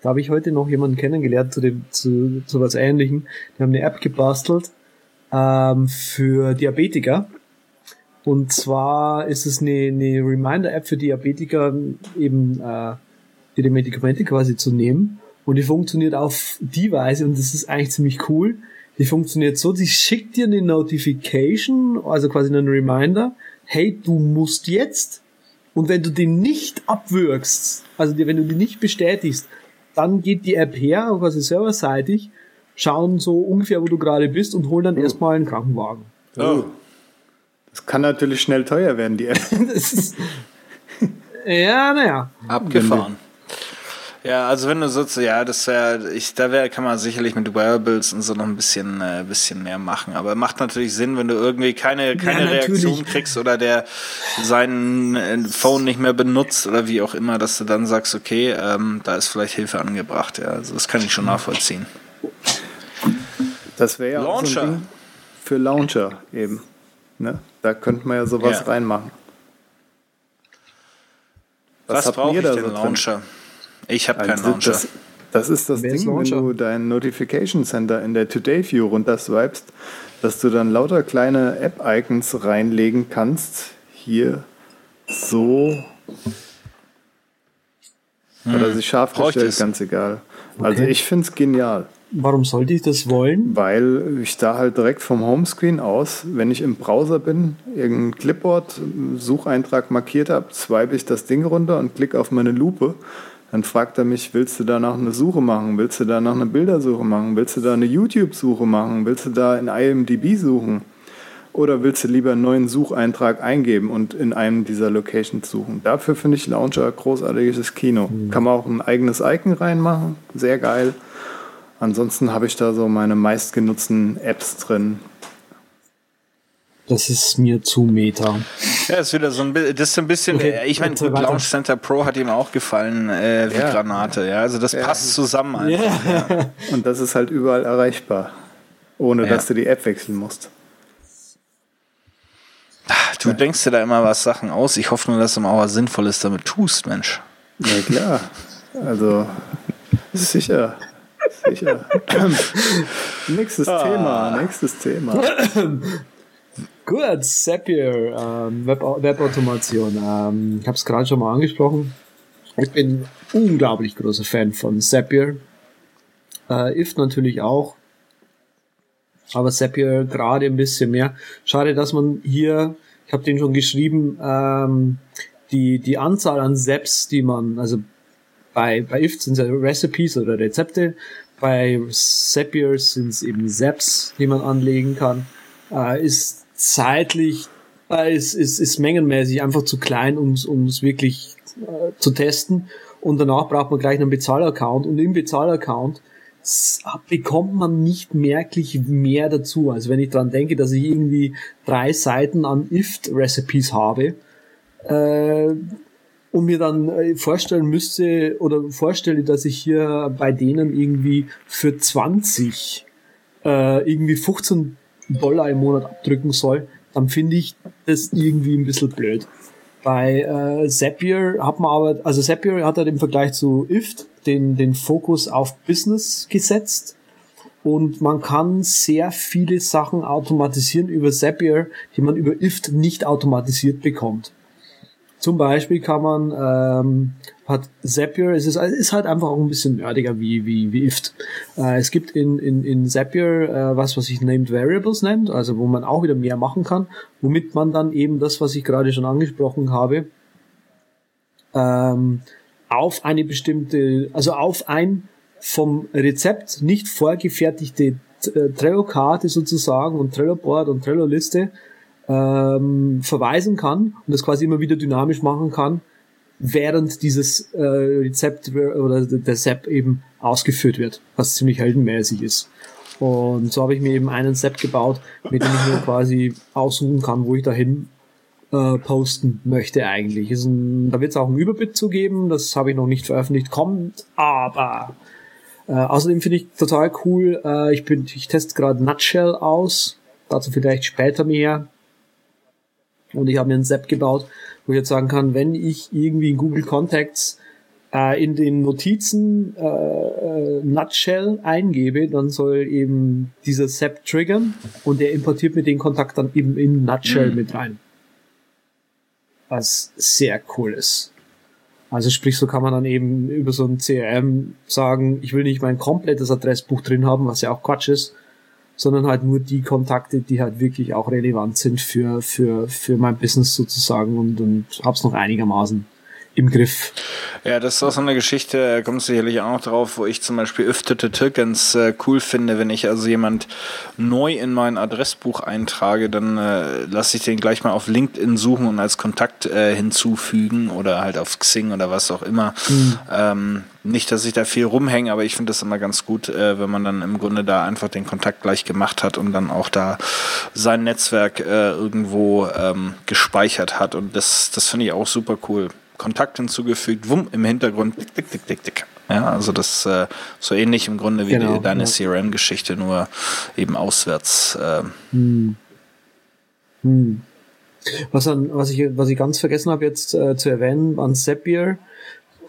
da habe ich heute noch jemanden kennengelernt zu dem, zu, zu was ähnlichem. Die haben eine App gebastelt ähm, für Diabetiker. Und zwar ist es eine, eine Reminder-App für Diabetiker, eben äh, ihre Medikamente quasi zu nehmen. Und die funktioniert auf die Weise, und das ist eigentlich ziemlich cool die funktioniert so, die schickt dir eine Notification, also quasi einen Reminder, hey, du musst jetzt. Und wenn du den nicht abwürgst, also wenn du die nicht bestätigst, dann geht die App her, quasi serverseitig, schauen so ungefähr, wo du gerade bist und holen dann oh. erstmal einen Krankenwagen. Oh. Das kann natürlich schnell teuer werden, die App. ja, naja. Abgefahren. Ja, also wenn du so, ja, das wäre, ich, da wäre, kann man sicherlich mit Wearables und so noch ein bisschen, äh, bisschen mehr machen. Aber macht natürlich Sinn, wenn du irgendwie keine, keine ja, Reaktion kriegst oder der sein äh, Phone nicht mehr benutzt oder wie auch immer, dass du dann sagst, okay, ähm, da ist vielleicht Hilfe angebracht. Ja, also das kann ich schon nachvollziehen. Das wäre ja Launcher. Auch so für Launcher eben. Ne? Da könnte man ja sowas ja. reinmachen. Was, Was braucht ihr da so Launcher? Drin? Ich habe keinen also Launcher. Das, das ist das Wer Ding, wenn du dein Notification Center in der Today View runterswipest, dass du dann lauter kleine App-Icons reinlegen kannst. Hier so. Hm. Oder sich scharf gestellt, ganz egal. Also okay. Also ich finde es genial. Warum sollte ich das wollen? Weil ich da halt direkt vom Homescreen aus, wenn ich im Browser bin, irgendein Clipboard, Sucheintrag markiert habe, swipe ich das Ding runter und klicke auf meine Lupe dann fragt er mich, willst du da noch eine Suche machen? Willst du da noch eine Bildersuche machen? Willst du da eine YouTube-Suche machen? Willst du da in IMDb suchen? Oder willst du lieber einen neuen Sucheintrag eingeben und in einem dieser Locations suchen? Dafür finde ich Launcher großartiges Kino. Mhm. Kann man auch ein eigenes Icon reinmachen, sehr geil. Ansonsten habe ich da so meine meistgenutzten Apps drin. Das ist mir zu meta. Ja, ist wieder so ein bisschen, das ist ein bisschen, okay, äh, ich meine, gut, Launch Center Pro hat ihm auch gefallen, äh, wie ja. Granate, ja. Also das ja. passt zusammen einfach. Ja. Und das ist halt überall erreichbar. Ohne dass du die App wechseln musst. Du denkst dir da immer was Sachen aus. Ich hoffe nur, dass du mal was Sinnvolles damit tust, Mensch. Ja, klar. Also sicher. Sicher. nächstes ah. Thema, nächstes Thema. Gut, Zapier, ähm, Web Webautomation. Ähm, ich habe es gerade schon mal angesprochen. Ich bin unglaublich großer Fan von Zapier. Äh, IF natürlich auch. Aber Zapier gerade ein bisschen mehr. Schade, dass man hier, ich habe den schon geschrieben, ähm, die, die Anzahl an Zaps, die man, also bei, bei IF sind es Recipes oder Rezepte, bei Zapier sind es eben Zaps, die man anlegen kann, äh, ist zeitlich, äh, ist, ist, ist mengenmäßig einfach zu klein, um es wirklich äh, zu testen. Und danach braucht man gleich einen Bezahlaccount und im Bezahlaccount bekommt man nicht merklich mehr dazu. Also wenn ich dran denke, dass ich irgendwie drei Seiten an IFT-Recipes habe, äh, und mir dann äh, vorstellen müsste oder vorstelle, dass ich hier bei denen irgendwie für 20 äh, irgendwie 15 Dollar im Monat abdrücken soll, dann finde ich das irgendwie ein bisschen blöd. Bei äh, Zapier hat man aber, also Zapier hat halt im Vergleich zu IFT den, den Fokus auf Business gesetzt und man kann sehr viele Sachen automatisieren über Zapier, die man über IFT nicht automatisiert bekommt. Zum Beispiel kann man, ähm, hat Zapier, es ist, ist halt einfach auch ein bisschen nerdiger wie, wie, wie IFT. Äh, es gibt in, in, in Zapier äh, was, was sich Named Variables nennt, also wo man auch wieder mehr machen kann, womit man dann eben das, was ich gerade schon angesprochen habe, ähm, auf eine bestimmte, also auf ein vom Rezept nicht vorgefertigte äh, Trello-Karte sozusagen und Trello-Board und Trello-Liste ähm, verweisen kann und das quasi immer wieder dynamisch machen kann, während dieses äh, Rezept oder der SAP eben ausgeführt wird, was ziemlich heldenmäßig ist. Und so habe ich mir eben einen SAP gebaut, mit dem ich mir quasi aussuchen kann, wo ich dahin äh, posten möchte eigentlich. Ein, da wird es auch einen Überbit zu geben, das habe ich noch nicht veröffentlicht, kommt aber. Äh, außerdem finde ich total cool, äh, ich bin, ich teste gerade Nutshell aus, dazu vielleicht später mehr. Und ich habe mir ein Zap gebaut, wo ich jetzt sagen kann, wenn ich irgendwie in Google Contacts äh, in den Notizen äh, äh, Nutshell eingebe, dann soll eben dieser Zap triggern und der importiert mir den Kontakt dann eben in Nutshell mhm. mit rein. Was sehr cool ist. Also sprich, so kann man dann eben über so ein CRM sagen, ich will nicht mein komplettes Adressbuch drin haben, was ja auch Quatsch ist, sondern halt nur die Kontakte, die halt wirklich auch relevant sind für, für, für mein Business sozusagen und, und hab's noch einigermaßen im Griff. Ja, das ist auch so eine Geschichte, da kommt sicherlich auch noch drauf, wo ich zum Beispiel Öftete ganz äh, cool finde, wenn ich also jemand neu in mein Adressbuch eintrage, dann äh, lasse ich den gleich mal auf LinkedIn suchen und als Kontakt äh, hinzufügen oder halt auf Xing oder was auch immer. Mhm. Ähm, nicht, dass ich da viel rumhänge, aber ich finde das immer ganz gut, äh, wenn man dann im Grunde da einfach den Kontakt gleich gemacht hat und dann auch da sein Netzwerk äh, irgendwo ähm, gespeichert hat. Und das, das finde ich auch super cool. Kontakt hinzugefügt, wumm, im Hintergrund, dick, dick, dick, dick, dick. Ja, also das äh, so ähnlich im Grunde wie genau, die, deine ja. CRM-Geschichte, nur eben auswärts. Äh. Hm. Hm. Was, an, was, ich, was ich ganz vergessen habe jetzt äh, zu erwähnen, an Zapier,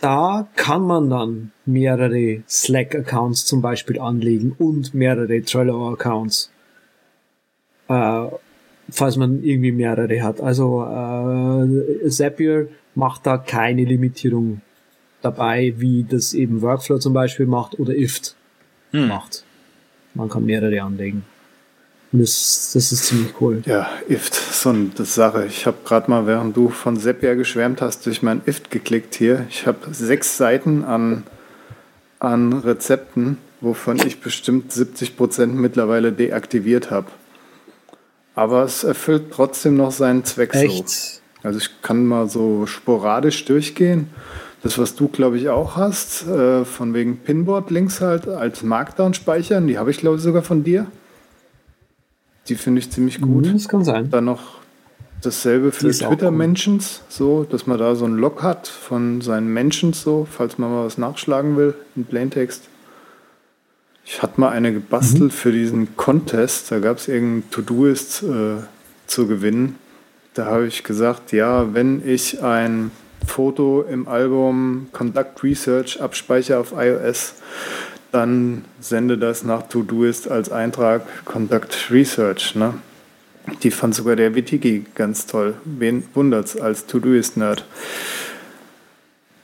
da kann man dann mehrere Slack-Accounts zum Beispiel anlegen und mehrere Trello-Accounts. Äh, falls man irgendwie mehrere hat. Also äh, Zapier macht da keine Limitierung dabei, wie das eben Workflow zum Beispiel macht oder IFT hm. macht. Man kann mehrere anlegen. Und das, das ist ziemlich cool. Ja, IFT, so eine Sache. Ich habe gerade mal, während du von Zapier geschwärmt hast, durch mein IFT geklickt hier. Ich habe sechs Seiten an, an Rezepten, wovon ich bestimmt 70 Prozent mittlerweile deaktiviert habe. Aber es erfüllt trotzdem noch seinen Zweck Echt? so. Also ich kann mal so sporadisch durchgehen. Das, was du, glaube ich, auch hast, äh, von wegen Pinboard-Links halt als Markdown speichern, die habe ich, glaube ich, sogar von dir. Die finde ich ziemlich gut. Mhm, das kann sein. Dann noch dasselbe für Twitter-Mentions, so, dass man da so einen Log hat von seinen Mentions, so, falls man mal was nachschlagen will in Plaintext. Ich hatte mal eine gebastelt mhm. für diesen Contest. Da gab es irgendein To-Do-Ist äh, zu gewinnen. Da habe ich gesagt, ja, wenn ich ein Foto im Album Conduct Research, abspeicher auf iOS, dann sende das nach Todoist als Eintrag Conduct Research. Ne? Die fand sogar der Witigi ganz toll. Wen wundert's als Todoist-Nerd?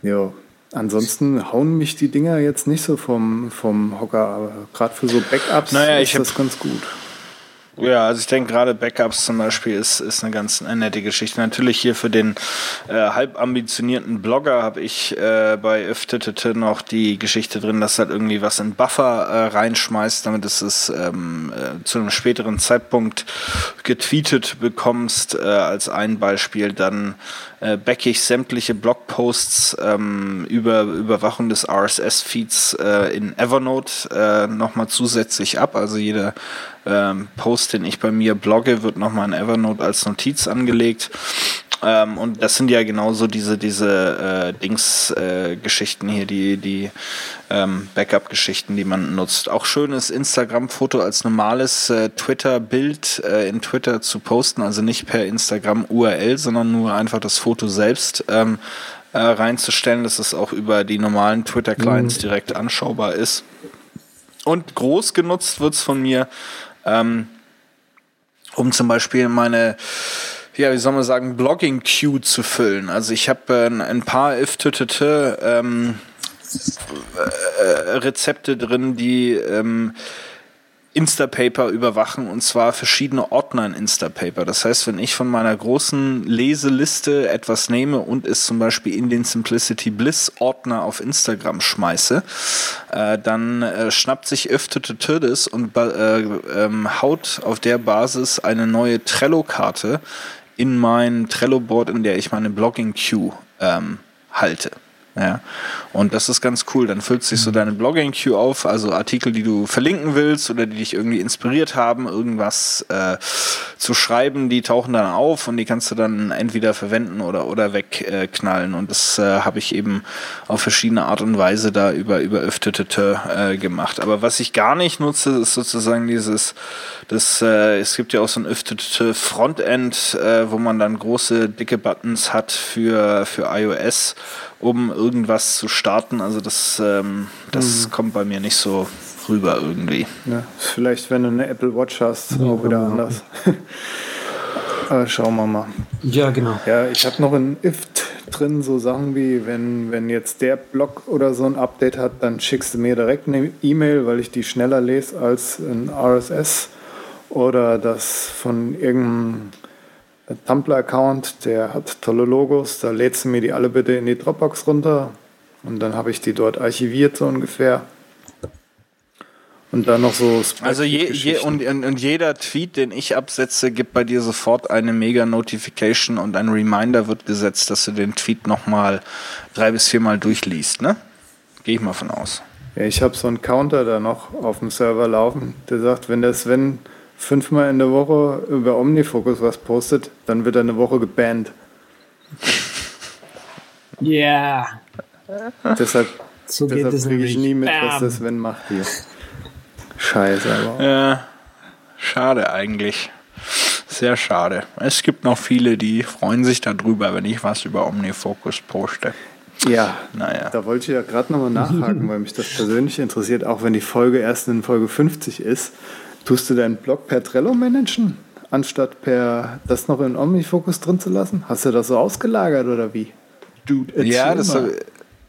Ja, ansonsten hauen mich die Dinger jetzt nicht so vom, vom Hocker, aber gerade für so Backups naja, ist das ganz gut. Ja, also ich denke gerade Backups zum Beispiel ist, ist eine ganz nette Geschichte. Natürlich hier für den äh, halb ambitionierten Blogger habe ich äh, bei Öftete noch die Geschichte drin, dass halt irgendwie was in Buffer äh, reinschmeißt, damit es es ähm, äh, zu einem späteren Zeitpunkt getweetet bekommst. Äh, als ein Beispiel dann äh, backe ich sämtliche Blogposts ähm, über Überwachung des RSS-Feeds äh, in Evernote äh, nochmal zusätzlich ab. Also jeder ähm, Post, den ich bei mir blogge, wird nochmal in Evernote als Notiz angelegt. Ähm, und das sind ja genauso diese, diese äh, Dings-Geschichten äh, hier, die, die ähm, Backup-Geschichten, die man nutzt. Auch schön ist Instagram-Foto als normales äh, Twitter-Bild äh, in Twitter zu posten, also nicht per Instagram-URL, sondern nur einfach das Foto selbst ähm, äh, reinzustellen, dass es auch über die normalen Twitter-Clients mhm. direkt anschaubar ist. Und groß genutzt wird's von mir ähm, um zum Beispiel meine ja, wie soll man sagen, Blogging-Queue zu füllen. Also ich habe äh, ein paar if ähm, äh, Rezepte drin, die ähm, Instapaper überwachen und zwar verschiedene Ordner in Instapaper. Das heißt, wenn ich von meiner großen Leseliste etwas nehme und es zum Beispiel in den Simplicity Bliss Ordner auf Instagram schmeiße, äh, dann äh, schnappt sich Öftete das und äh, ähm, haut auf der Basis eine neue Trello-Karte in mein Trello-Board, in der ich meine Blogging-Queue ähm, halte. Ja. Und das ist ganz cool. Dann füllt sich so deine Blogging-Queue auf, also Artikel, die du verlinken willst oder die dich irgendwie inspiriert haben, irgendwas äh, zu schreiben, die tauchen dann auf und die kannst du dann entweder verwenden oder, oder wegknallen. Äh, und das äh, habe ich eben auf verschiedene Art und Weise da über, über Öftete äh, gemacht. Aber was ich gar nicht nutze, ist sozusagen dieses, das, äh, es gibt ja auch so ein Öftete Frontend, äh, wo man dann große, dicke Buttons hat für, für iOS um irgendwas zu starten. Also das, ähm, das mhm. kommt bei mir nicht so rüber irgendwie. Ja, vielleicht, wenn du eine Apple Watch hast, ja, auch wieder genau. anders. Aber schauen wir mal. Ja, genau. Ja, ich habe noch in IFT drin so Sachen wie, wenn, wenn jetzt der Blog oder so ein Update hat, dann schickst du mir direkt eine E-Mail, weil ich die schneller lese als ein RSS. Oder das von irgendeinem Tumblr-Account, der hat tolle Logos, da lädst du mir die alle bitte in die Dropbox runter und dann habe ich die dort archiviert so ungefähr. Und dann noch so. Also je, je und, und, jeder Tweet, den ich absetze, gibt bei dir sofort eine Mega-Notification und ein Reminder wird gesetzt, dass du den Tweet nochmal drei bis viermal durchliest, ne? Gehe ich mal von aus. Ja, ich habe so einen Counter da noch auf dem Server laufen, der sagt, wenn der Sven fünfmal in der Woche über Omnifocus was postet, dann wird er eine Woche gebannt. Ja. Yeah. deshalb so deshalb kriege ich nie mit, Bam. was das Sven macht hier. Scheiße, aber. Ja, schade eigentlich. Sehr schade. Es gibt noch viele, die freuen sich darüber, wenn ich was über Omnifocus poste. Ja, naja. Da wollte ich ja gerade nochmal nachhaken, weil mich das persönlich interessiert, auch wenn die Folge erst in Folge 50 ist. Tust du deinen Blog per Trello managen, anstatt per das noch in OmniFocus drin zu lassen? Hast du das so ausgelagert oder wie? Dude, ja, das,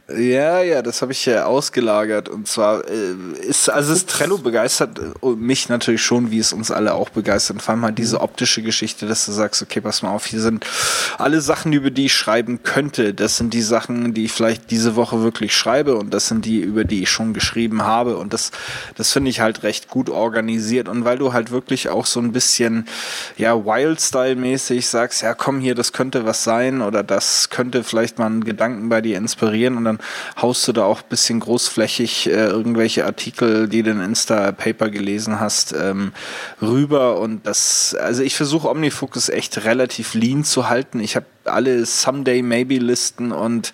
ja, ja, das habe ich ja ausgelagert. Und zwar äh, ist, also ist Trello begeistert äh, mich natürlich schon, wie es uns alle auch begeistert. Vor allem halt diese optische Geschichte, dass du sagst, okay, pass mal auf, hier sind alle Sachen, über die ich schreiben könnte. Das sind die Sachen, die ich vielleicht diese Woche wirklich schreibe und das sind die, über die ich schon geschrieben habe. Und das, das finde ich halt recht gut organisiert. Und weil du halt wirklich auch so ein bisschen, ja, Wild-Style-mäßig sagst, ja, komm hier, das könnte was sein oder das könnte vielleicht mal einen Gedanken bei dir inspirieren und dann haust du da auch bisschen großflächig äh, irgendwelche Artikel, die du in Insta-Paper gelesen hast, ähm, rüber. Und das, also ich versuche Omnifocus echt relativ lean zu halten. Ich habe alle Someday Maybe Listen und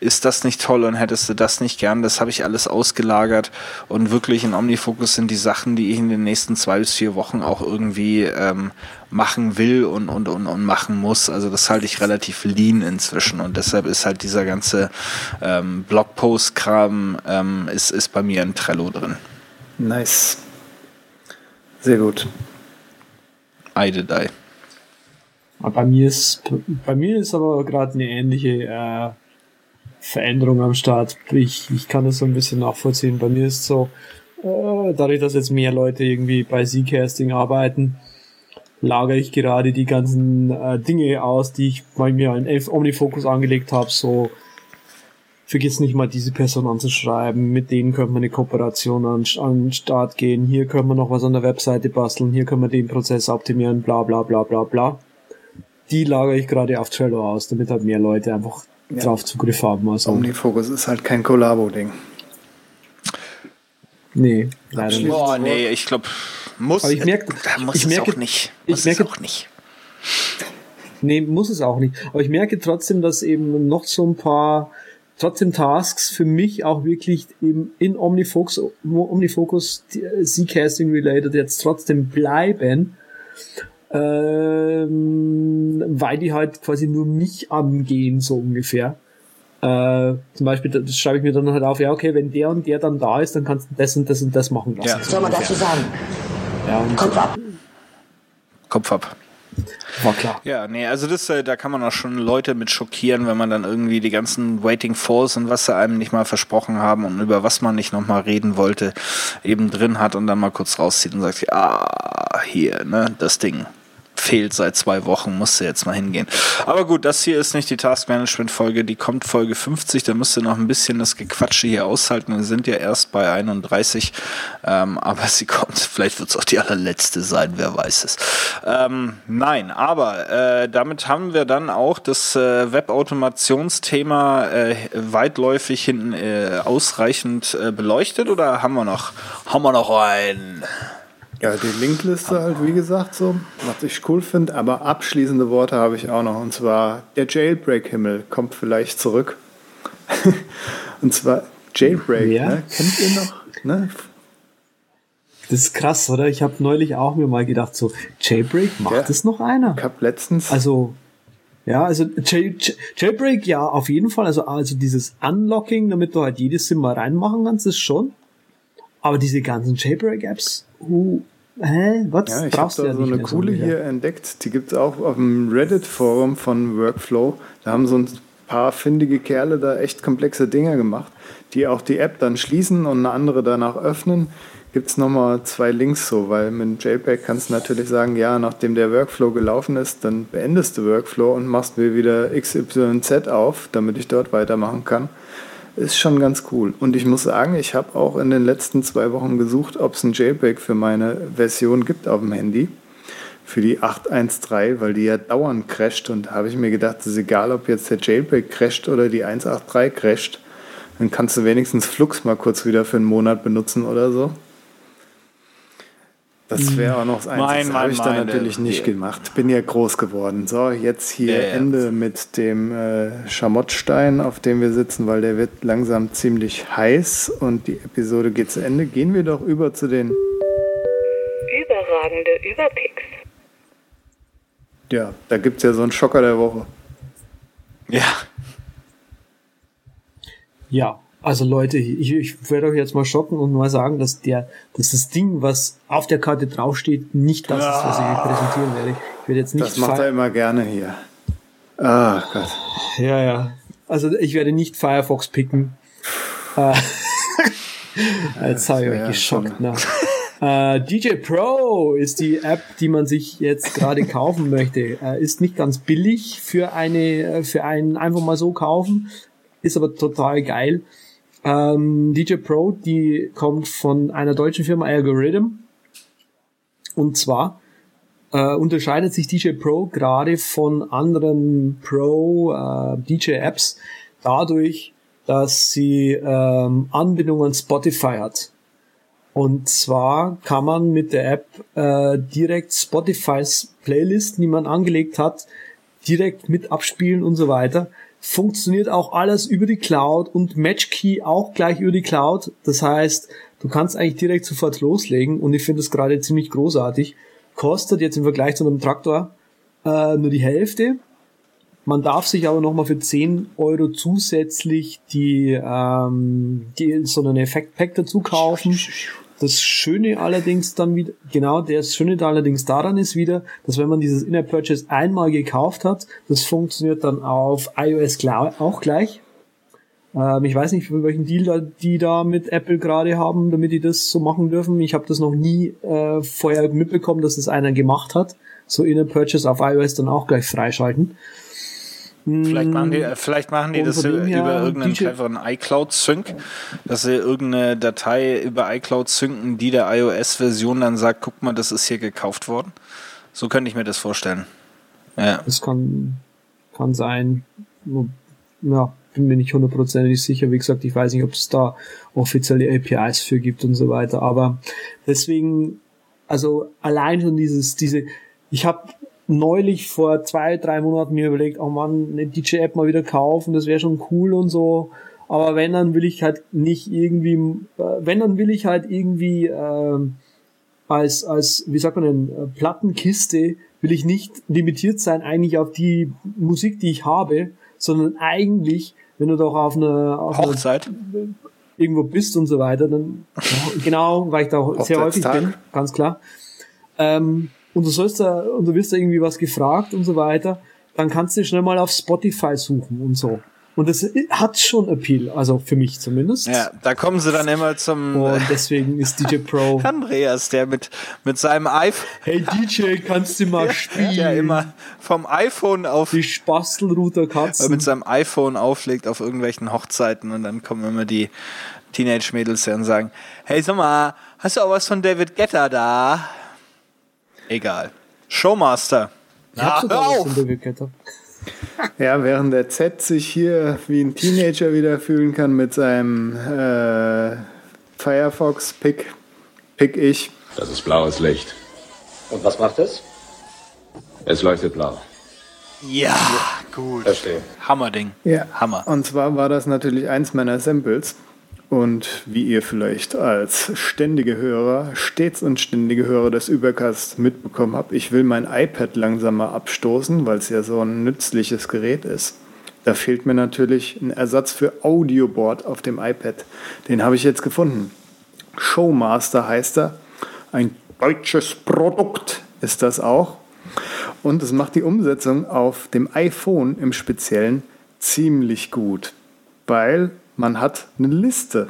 ist das nicht toll und hättest du das nicht gern, das habe ich alles ausgelagert und wirklich in Omnifocus sind die Sachen, die ich in den nächsten zwei bis vier Wochen auch irgendwie ähm, machen will und, und, und, und machen muss. Also das halte ich relativ lean inzwischen und deshalb ist halt dieser ganze ähm, Blogpost-Kram ähm, ist, ist bei mir in Trello drin. Nice. Sehr gut. I did I. Bei mir ist, bei mir ist aber gerade eine ähnliche äh, Veränderung am Start. Ich, ich kann das so ein bisschen nachvollziehen. Bei mir ist so, äh, dadurch, dass jetzt mehr Leute irgendwie bei Z-Casting arbeiten, lagere ich gerade die ganzen äh, Dinge aus, die ich bei mir in Omnifocus angelegt habe, so vergiss nicht mal diese Person anzuschreiben, mit denen könnte man eine Kooperation an, an Start gehen, hier können wir noch was an der Webseite basteln, hier können wir den Prozess optimieren, bla bla bla bla bla. Die lagere ich gerade auf Trello aus, damit halt mehr Leute einfach ja. drauf Zugriff haben. Also. Omnifocus ist halt kein Kollabo-Ding. Nee, leider nicht. Oh, nee, ich glaube, muss, Aber ich merke, muss ich merke, auch nicht. Muss ich merke, auch nicht. Nee, muss es auch nicht. Aber ich merke trotzdem, dass eben noch so ein paar trotzdem Tasks für mich auch wirklich eben in Omnifocus, Omnifocus Z-Casting related jetzt trotzdem bleiben, ähm, weil die halt quasi nur mich angehen, so ungefähr. Äh, zum Beispiel, das schreibe ich mir dann halt auf, ja, okay, wenn der und der dann da ist, dann kannst du das und das und das machen lassen. Ja. Soll man dazu sagen? Ja, Kopf ab. Kopf ab. War klar. Ja, nee, also das, äh, da kann man auch schon Leute mit schockieren, wenn man dann irgendwie die ganzen Waiting Falls und was sie einem nicht mal versprochen haben und über was man nicht nochmal reden wollte, eben drin hat und dann mal kurz rauszieht und sagt, ah, hier, ne, das Ding fehlt seit zwei Wochen, musste jetzt mal hingehen. Aber gut, das hier ist nicht die Taskmanagement-Folge, die kommt Folge 50, da müsst ihr noch ein bisschen das Gequatsche hier aushalten. Wir sind ja erst bei 31, ähm, aber sie kommt, vielleicht wird es auch die allerletzte sein, wer weiß es. Ähm, nein, aber äh, damit haben wir dann auch das äh, Webautomationsthema äh, weitläufig hinten äh, ausreichend äh, beleuchtet oder haben wir noch, haben wir noch einen? Ja, die Linkliste halt, wie gesagt, so, was ich cool finde. Aber abschließende Worte habe ich auch noch. Und zwar, der Jailbreak-Himmel kommt vielleicht zurück. und zwar Jailbreak, ja. ne? kennt ihr noch? Ne? Das ist krass, oder? Ich habe neulich auch mir mal gedacht, so, Jailbreak, macht ja. das noch einer? Ich habe letztens... Also, ja, also Jail, Jailbreak, ja, auf jeden Fall. Also, also dieses Unlocking, damit du halt jedes Sim mal reinmachen kannst, ist schon. Aber diese ganzen Jailbreak-Apps, uh, Hä? Was? Ja, ich habe da ja so eine coole so hier entdeckt. Die gibt es auch auf dem Reddit-Forum von Workflow. Da haben so ein paar findige Kerle da echt komplexe Dinger gemacht, die auch die App dann schließen und eine andere danach öffnen. Gibt es nochmal zwei Links so, weil mit JPEG kannst du natürlich sagen, ja, nachdem der Workflow gelaufen ist, dann beendest du Workflow und machst mir wieder XYZ auf, damit ich dort weitermachen kann ist schon ganz cool. Und ich muss sagen, ich habe auch in den letzten zwei Wochen gesucht, ob es ein JPEG für meine Version gibt auf dem Handy. Für die 813, weil die ja dauernd crasht. Und da habe ich mir gedacht, es ist egal, ob jetzt der JPEG crasht oder die 183 crasht. Dann kannst du wenigstens Flux mal kurz wieder für einen Monat benutzen oder so. Das wäre auch noch das Einzige. Das habe ich dann natürlich nicht gemacht. Bin ja groß geworden. So, jetzt hier ja, Ende mit dem äh, Schamottstein, auf dem wir sitzen, weil der wird langsam ziemlich heiß und die Episode geht zu Ende. Gehen wir doch über zu den überragende Überpicks. Ja, da gibt es ja so einen Schocker der Woche. Ja. Ja, also Leute, ich, ich werde euch jetzt mal schocken und mal sagen, dass der, dass das Ding, was auf der Karte draufsteht, nicht das ist, was ich euch präsentieren werde. Ich werde jetzt nicht. Das macht er immer gerne hier. Ah oh Gott. Ja, ja. Also ich werde nicht Firefox picken. Äh, jetzt habe ich euch geschockt. Ne? Uh, DJ Pro ist die App, die man sich jetzt gerade kaufen möchte. Uh, ist nicht ganz billig für eine, für einen einfach mal so kaufen, ist aber total geil. Ähm, DJ Pro, die kommt von einer deutschen Firma Algorithm. Und zwar äh, unterscheidet sich DJ Pro gerade von anderen Pro äh, DJ Apps dadurch, dass sie ähm, Anbindung an Spotify hat. Und zwar kann man mit der App äh, direkt Spotifys Playlisten, die man angelegt hat, direkt mit abspielen und so weiter. Funktioniert auch alles über die Cloud und Matchkey auch gleich über die Cloud. Das heißt, du kannst eigentlich direkt sofort loslegen und ich finde das gerade ziemlich großartig. Kostet jetzt im Vergleich zu einem Traktor äh, nur die Hälfte. Man darf sich aber nochmal für 10 Euro zusätzlich die, ähm, die so einen Effektpack dazu kaufen. Das Schöne allerdings dann wieder, genau, das Schöne allerdings daran ist wieder, dass wenn man dieses Inner Purchase einmal gekauft hat, das funktioniert dann auf iOS auch gleich. Ähm, ich weiß nicht, welchen Deal da, die da mit Apple gerade haben, damit die das so machen dürfen. Ich habe das noch nie äh, vorher mitbekommen, dass das einer gemacht hat. So Inner Purchase auf iOS dann auch gleich freischalten. Vielleicht machen die, vielleicht machen die das über irgendeinen DJ cleveren iCloud-Sync, dass sie irgendeine Datei über iCloud synken, die der iOS-Version dann sagt, guck mal, das ist hier gekauft worden. So könnte ich mir das vorstellen. Ja. Das kann, kann sein. Ja, bin mir nicht hundertprozentig sicher. Wie gesagt, ich weiß nicht, ob es da offizielle APIs für gibt und so weiter. Aber deswegen, also allein schon dieses, diese, ich habe neulich vor zwei, drei Monaten mir überlegt, oh man, eine DJ-App mal wieder kaufen, das wäre schon cool und so. Aber wenn, dann will ich halt nicht irgendwie, äh, wenn, dann will ich halt irgendwie äh, als, als, wie sagt man denn, äh, Plattenkiste, will ich nicht limitiert sein eigentlich auf die Musik, die ich habe, sondern eigentlich, wenn du doch auf einer auf Hochzeit eine, irgendwo bist und so weiter, dann genau, weil ich da sehr häufig bin, ganz klar. Ähm, und du sollst da, und du wirst da irgendwie was gefragt und so weiter, dann kannst du schnell mal auf Spotify suchen und so. Und das hat schon Appeal, also für mich zumindest. Ja, da kommen sie dann immer zum. Und deswegen ist DJ Pro. Andreas, der mit, mit seinem iPhone. Hey DJ, kannst du mal spielen? Der immer vom iPhone auf. Die Spastelrouter Katzen. Mit seinem iPhone auflegt auf irgendwelchen Hochzeiten und dann kommen immer die Teenage-Mädels und sagen: Hey, sag mal, hast du auch was von David Getter da? Egal. Showmaster. Na, hör auf! Ja, während der Z sich hier wie ein Teenager wieder fühlen kann mit seinem äh, Firefox Pick, pick ich. Das ist blaues Licht. Und was macht es? Es leuchtet blau. Ja, gut. Verstehe. Hammerding. Ja. Hammer. Und zwar war das natürlich eins meiner Samples. Und wie ihr vielleicht als ständige Hörer, stets und ständige Hörer des Übercasts mitbekommen habt, ich will mein iPad langsamer abstoßen, weil es ja so ein nützliches Gerät ist. Da fehlt mir natürlich ein Ersatz für Audioboard auf dem iPad. Den habe ich jetzt gefunden. Showmaster heißt er. Ein deutsches Produkt ist das auch. Und es macht die Umsetzung auf dem iPhone im Speziellen ziemlich gut, weil man hat eine Liste.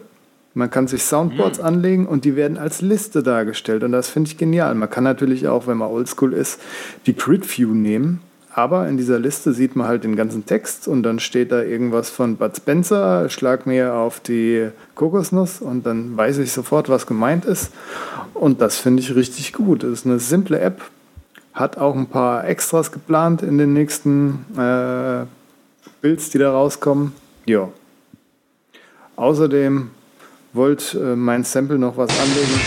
Man kann sich Soundboards mhm. anlegen und die werden als Liste dargestellt. Und das finde ich genial. Man kann natürlich auch, wenn man oldschool ist, die Grid View nehmen. Aber in dieser Liste sieht man halt den ganzen Text und dann steht da irgendwas von Bud Spencer, schlag mir auf die Kokosnuss und dann weiß ich sofort, was gemeint ist. Und das finde ich richtig gut. Das ist eine simple App, hat auch ein paar Extras geplant in den nächsten äh, Builds, die da rauskommen. Ja, Außerdem wollte äh, mein Sample noch was anlegen.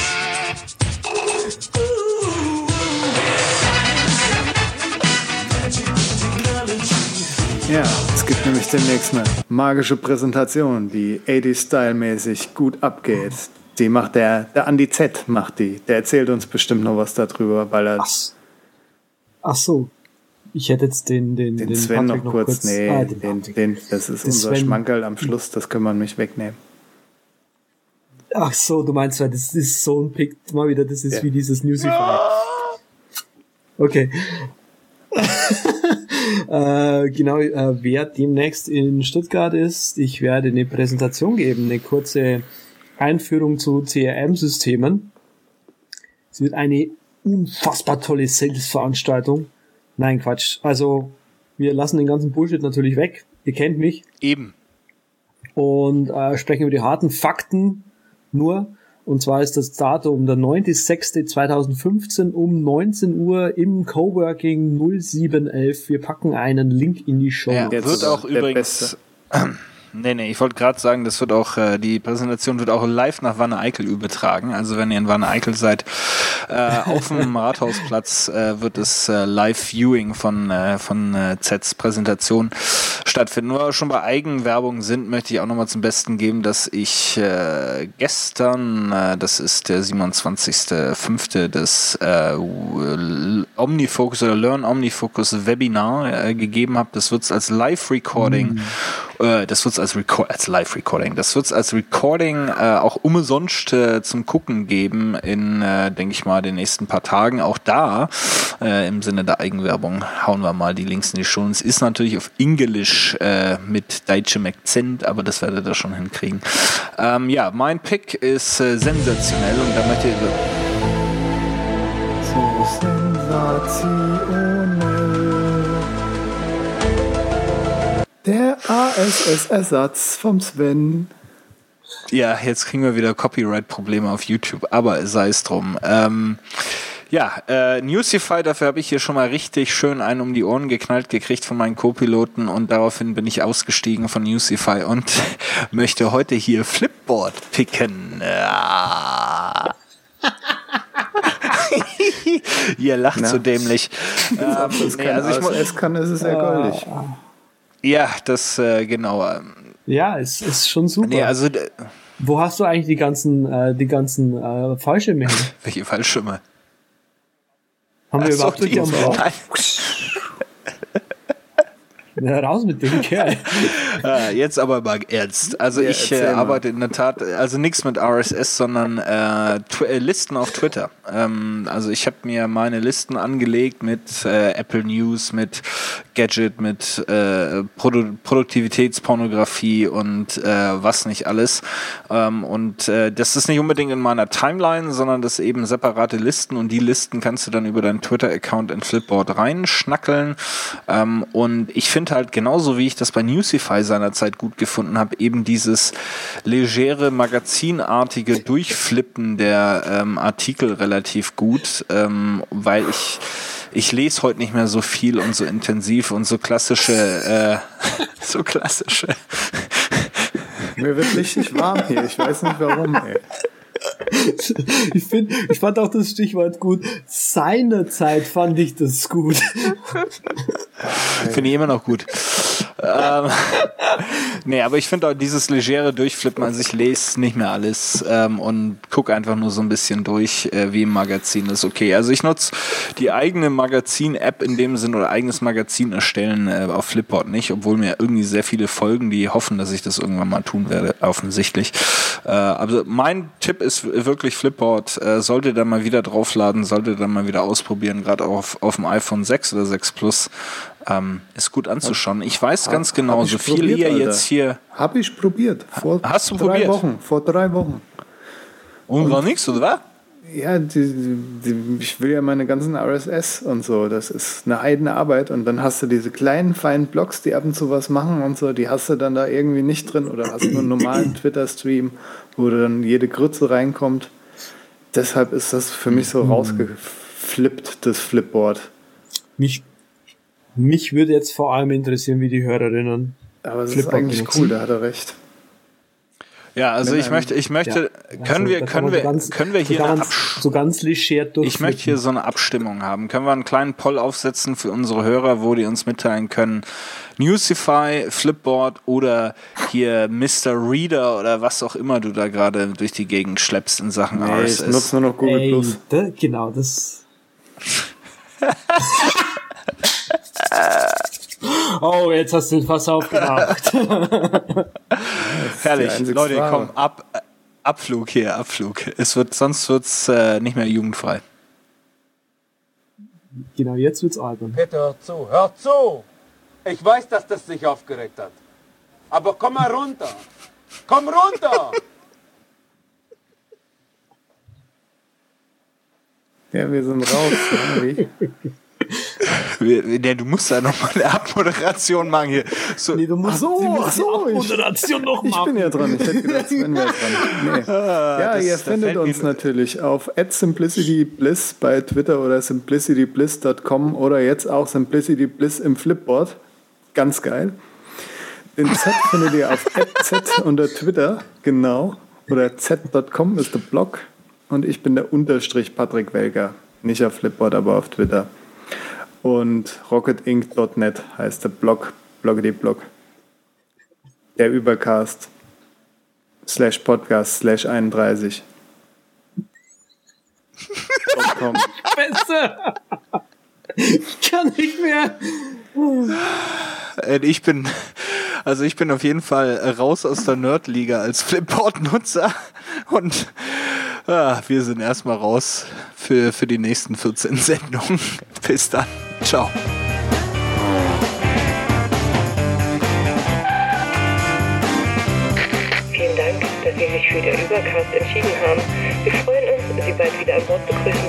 Ja, es gibt nämlich demnächst eine magische Präsentation, die 80-Style-mäßig gut abgeht. Die macht der, der Andi Z macht die. Der erzählt uns bestimmt noch was darüber, weil er. Ach, ach so, ich hätte jetzt den, den, den, den Sven noch, noch kurz, kurz, nee, ah, den, den, den, das ist unser Sven. Schmankerl am Schluss, das können wir nicht wegnehmen. Ach so, du meinst, das ist so ein Pick, mal wieder, das ist ja. wie dieses Newsify. Okay. äh, genau, äh, wer demnächst in Stuttgart ist, ich werde eine Präsentation geben, eine kurze Einführung zu CRM-Systemen. Es wird eine unfassbar tolle Sales-Veranstaltung. Nein, Quatsch. Also, wir lassen den ganzen Bullshit natürlich weg. Ihr kennt mich. Eben. Und äh, sprechen über die harten Fakten nur. Und zwar ist das Datum der 9.6.2015 um 19 Uhr im Coworking 0711. Wir packen einen Link in die Show. Ja, der wird auch übrigens, Nee, nee, ich wollte gerade sagen, das wird auch, äh, die Präsentation wird auch live nach Wanne Eickel übertragen. Also wenn ihr in Wanne Eickel seid, äh, auf dem Rathausplatz äh, wird es äh, Live-Viewing von, äh, von äh, Zs Präsentation stattfinden. Nur schon bei Eigenwerbung sind, möchte ich auch nochmal zum Besten geben, dass ich äh, gestern, äh, das ist der 27.05. das äh, Omnifocus oder Learn Omnifocus Webinar äh, gegeben habe. Das wird es als Live-Recording, mm. äh, das wird es als, Record als Live-Recording, das wird es als Recording äh, auch umsonst äh, zum Gucken geben in, äh, denke ich mal, den nächsten paar Tagen. Auch da, äh, im Sinne der Eigenwerbung, hauen wir mal die Links in die Show. Es ist natürlich auf Englisch äh, mit deutschem Akzent, aber das werdet ihr schon hinkriegen. Ähm, ja, mein Pick ist äh, sensationell und da möchte ich... So sensationell. Der ASS-Ersatz vom Sven. Ja, jetzt kriegen wir wieder Copyright-Probleme auf YouTube, aber sei es drum. Ähm, ja, äh, Newsify, dafür habe ich hier schon mal richtig schön einen um die Ohren geknallt gekriegt von meinen Co-Piloten und daraufhin bin ich ausgestiegen von Newsify und möchte heute hier Flipboard picken. Ja. Ihr lacht Na. so dämlich. Ähm, nee, also ich es kann, ist es sehr goldig. Ja, das äh, genau. Ja, es ist schon super. Nee, also wo hast du eigentlich die ganzen, äh, die ganzen äh, Fallschirme hin? Welche Fallschirme? Haben wir überhaupt die am Bauch? Na, raus mit dem Kerl. ah, jetzt aber mal ernst. Also ja, ich äh, arbeite in der Tat, also nichts mit RSS, sondern äh, äh, Listen auf Twitter. Ähm, also ich habe mir meine Listen angelegt mit äh, Apple News, mit Gadget, mit äh, Produ Produktivitätspornografie und äh, was nicht alles. Ähm, und das ist nicht unbedingt in meiner Timeline, sondern das eben separate Listen und die Listen kannst du dann über deinen Twitter-Account in Flipboard reinschnackeln. Ähm, und ich finde halt genauso wie ich das bei Newsify seinerzeit gut gefunden habe, eben dieses legere, magazinartige Durchflippen der ähm, Artikel relativ gut, ähm, weil ich ich lese heute nicht mehr so viel und so intensiv und so klassische, äh, so klassische. Mir wird richtig warm hier, ich weiß nicht warum, ey. Ich, find, ich fand auch das Stichwort gut. Seinerzeit fand ich das gut. Finde ich immer noch gut. ähm, nee, aber ich finde auch dieses legere Durchflippen, also ich lese nicht mehr alles ähm, und gucke einfach nur so ein bisschen durch, äh, wie im Magazin ist okay. Also ich nutze die eigene Magazin-App in dem Sinn oder eigenes Magazin erstellen äh, auf Flipboard nicht, obwohl mir irgendwie sehr viele folgen, die hoffen, dass ich das irgendwann mal tun werde, offensichtlich. Äh, also mein Tipp ist wirklich Flipboard, äh, solltet ihr mal wieder draufladen, solltet ihr mal wieder ausprobieren, gerade auf, auf dem iPhone 6 oder 6 Plus. Ähm, ist gut anzuschauen. Ich weiß ganz genau, so viel ihr jetzt hier. Habe ich probiert. Vor Hast du drei probiert? Wochen. Vor drei Wochen. Und, Und war nichts, oder was? Ja, die, die, ich will ja meine ganzen RSS und so. Das ist eine eigene Arbeit. Und dann hast du diese kleinen, feinen Blogs, die ab und zu was machen und so. Die hast du dann da irgendwie nicht drin. Oder hast nur einen normalen Twitter-Stream, wo dann jede Grütze reinkommt. Deshalb ist das für mich so mhm. rausgeflippt, das Flipboard. Mich, mich würde jetzt vor allem interessieren, wie die Hörerinnen. Aber das Flipboard ist eigentlich benutzen. cool, da hat er recht. Ja, also ich möchte, ich möchte, ja, können also, wir, können wir, so ganz, können wir hier so ganz, so ganz leger Ich möchte hier so eine Abstimmung haben. Können wir einen kleinen Poll aufsetzen für unsere Hörer, wo die uns mitteilen können? Newsify, Flipboard oder hier Mr. Reader oder was auch immer du da gerade durch die Gegend schleppst in Sachen nee, RSS. Ich nutze nur noch Google Ey, Plus. Da, genau, das. Oh, jetzt hast du den Fass aufgemacht. Herrlich, Leute, komm, ab, Abflug hier, Abflug. Es wird, sonst wird's äh, nicht mehr jugendfrei. Genau, jetzt wird's albern. Bitte hör zu, hör zu! Ich weiß, dass das dich aufgeregt hat. Aber komm mal runter! Komm runter! Ja, wir sind raus. Ja, du musst da nochmal eine Abmoderation machen hier. So, nee, du musst so, ach so, Abmoderation noch machen. Ich bin ja dran. Ich hätte gedacht, Sven wäre dran. Nee. Ah, ja, das, ihr findet uns natürlich auf @simplicitybliss bei Twitter oder simplicitybliss.com oder jetzt auch simplicitybliss im Flipboard. Ganz geil. Den Z findet ihr auf Z unter Twitter, genau. Oder z.com ist der Blog. Und ich bin der Unterstrich Patrick Welker. Nicht auf Flipboard, aber auf Twitter. Und rocketinc.net heißt der Blog, Bloggedy Blog. Der Übercast slash Podcast slash 31. Beste! Ich kann nicht mehr. Äh, ich bin, also ich bin auf jeden Fall raus aus der Nerdliga als Flipboard-Nutzer und ah, wir sind erstmal raus für, für die nächsten 14 Sendungen. Bis dann. Ciao. Vielen Dank, dass Sie sich für den Übercast entschieden haben. Wir freuen uns, Sie bald wieder an Bord begrüßen.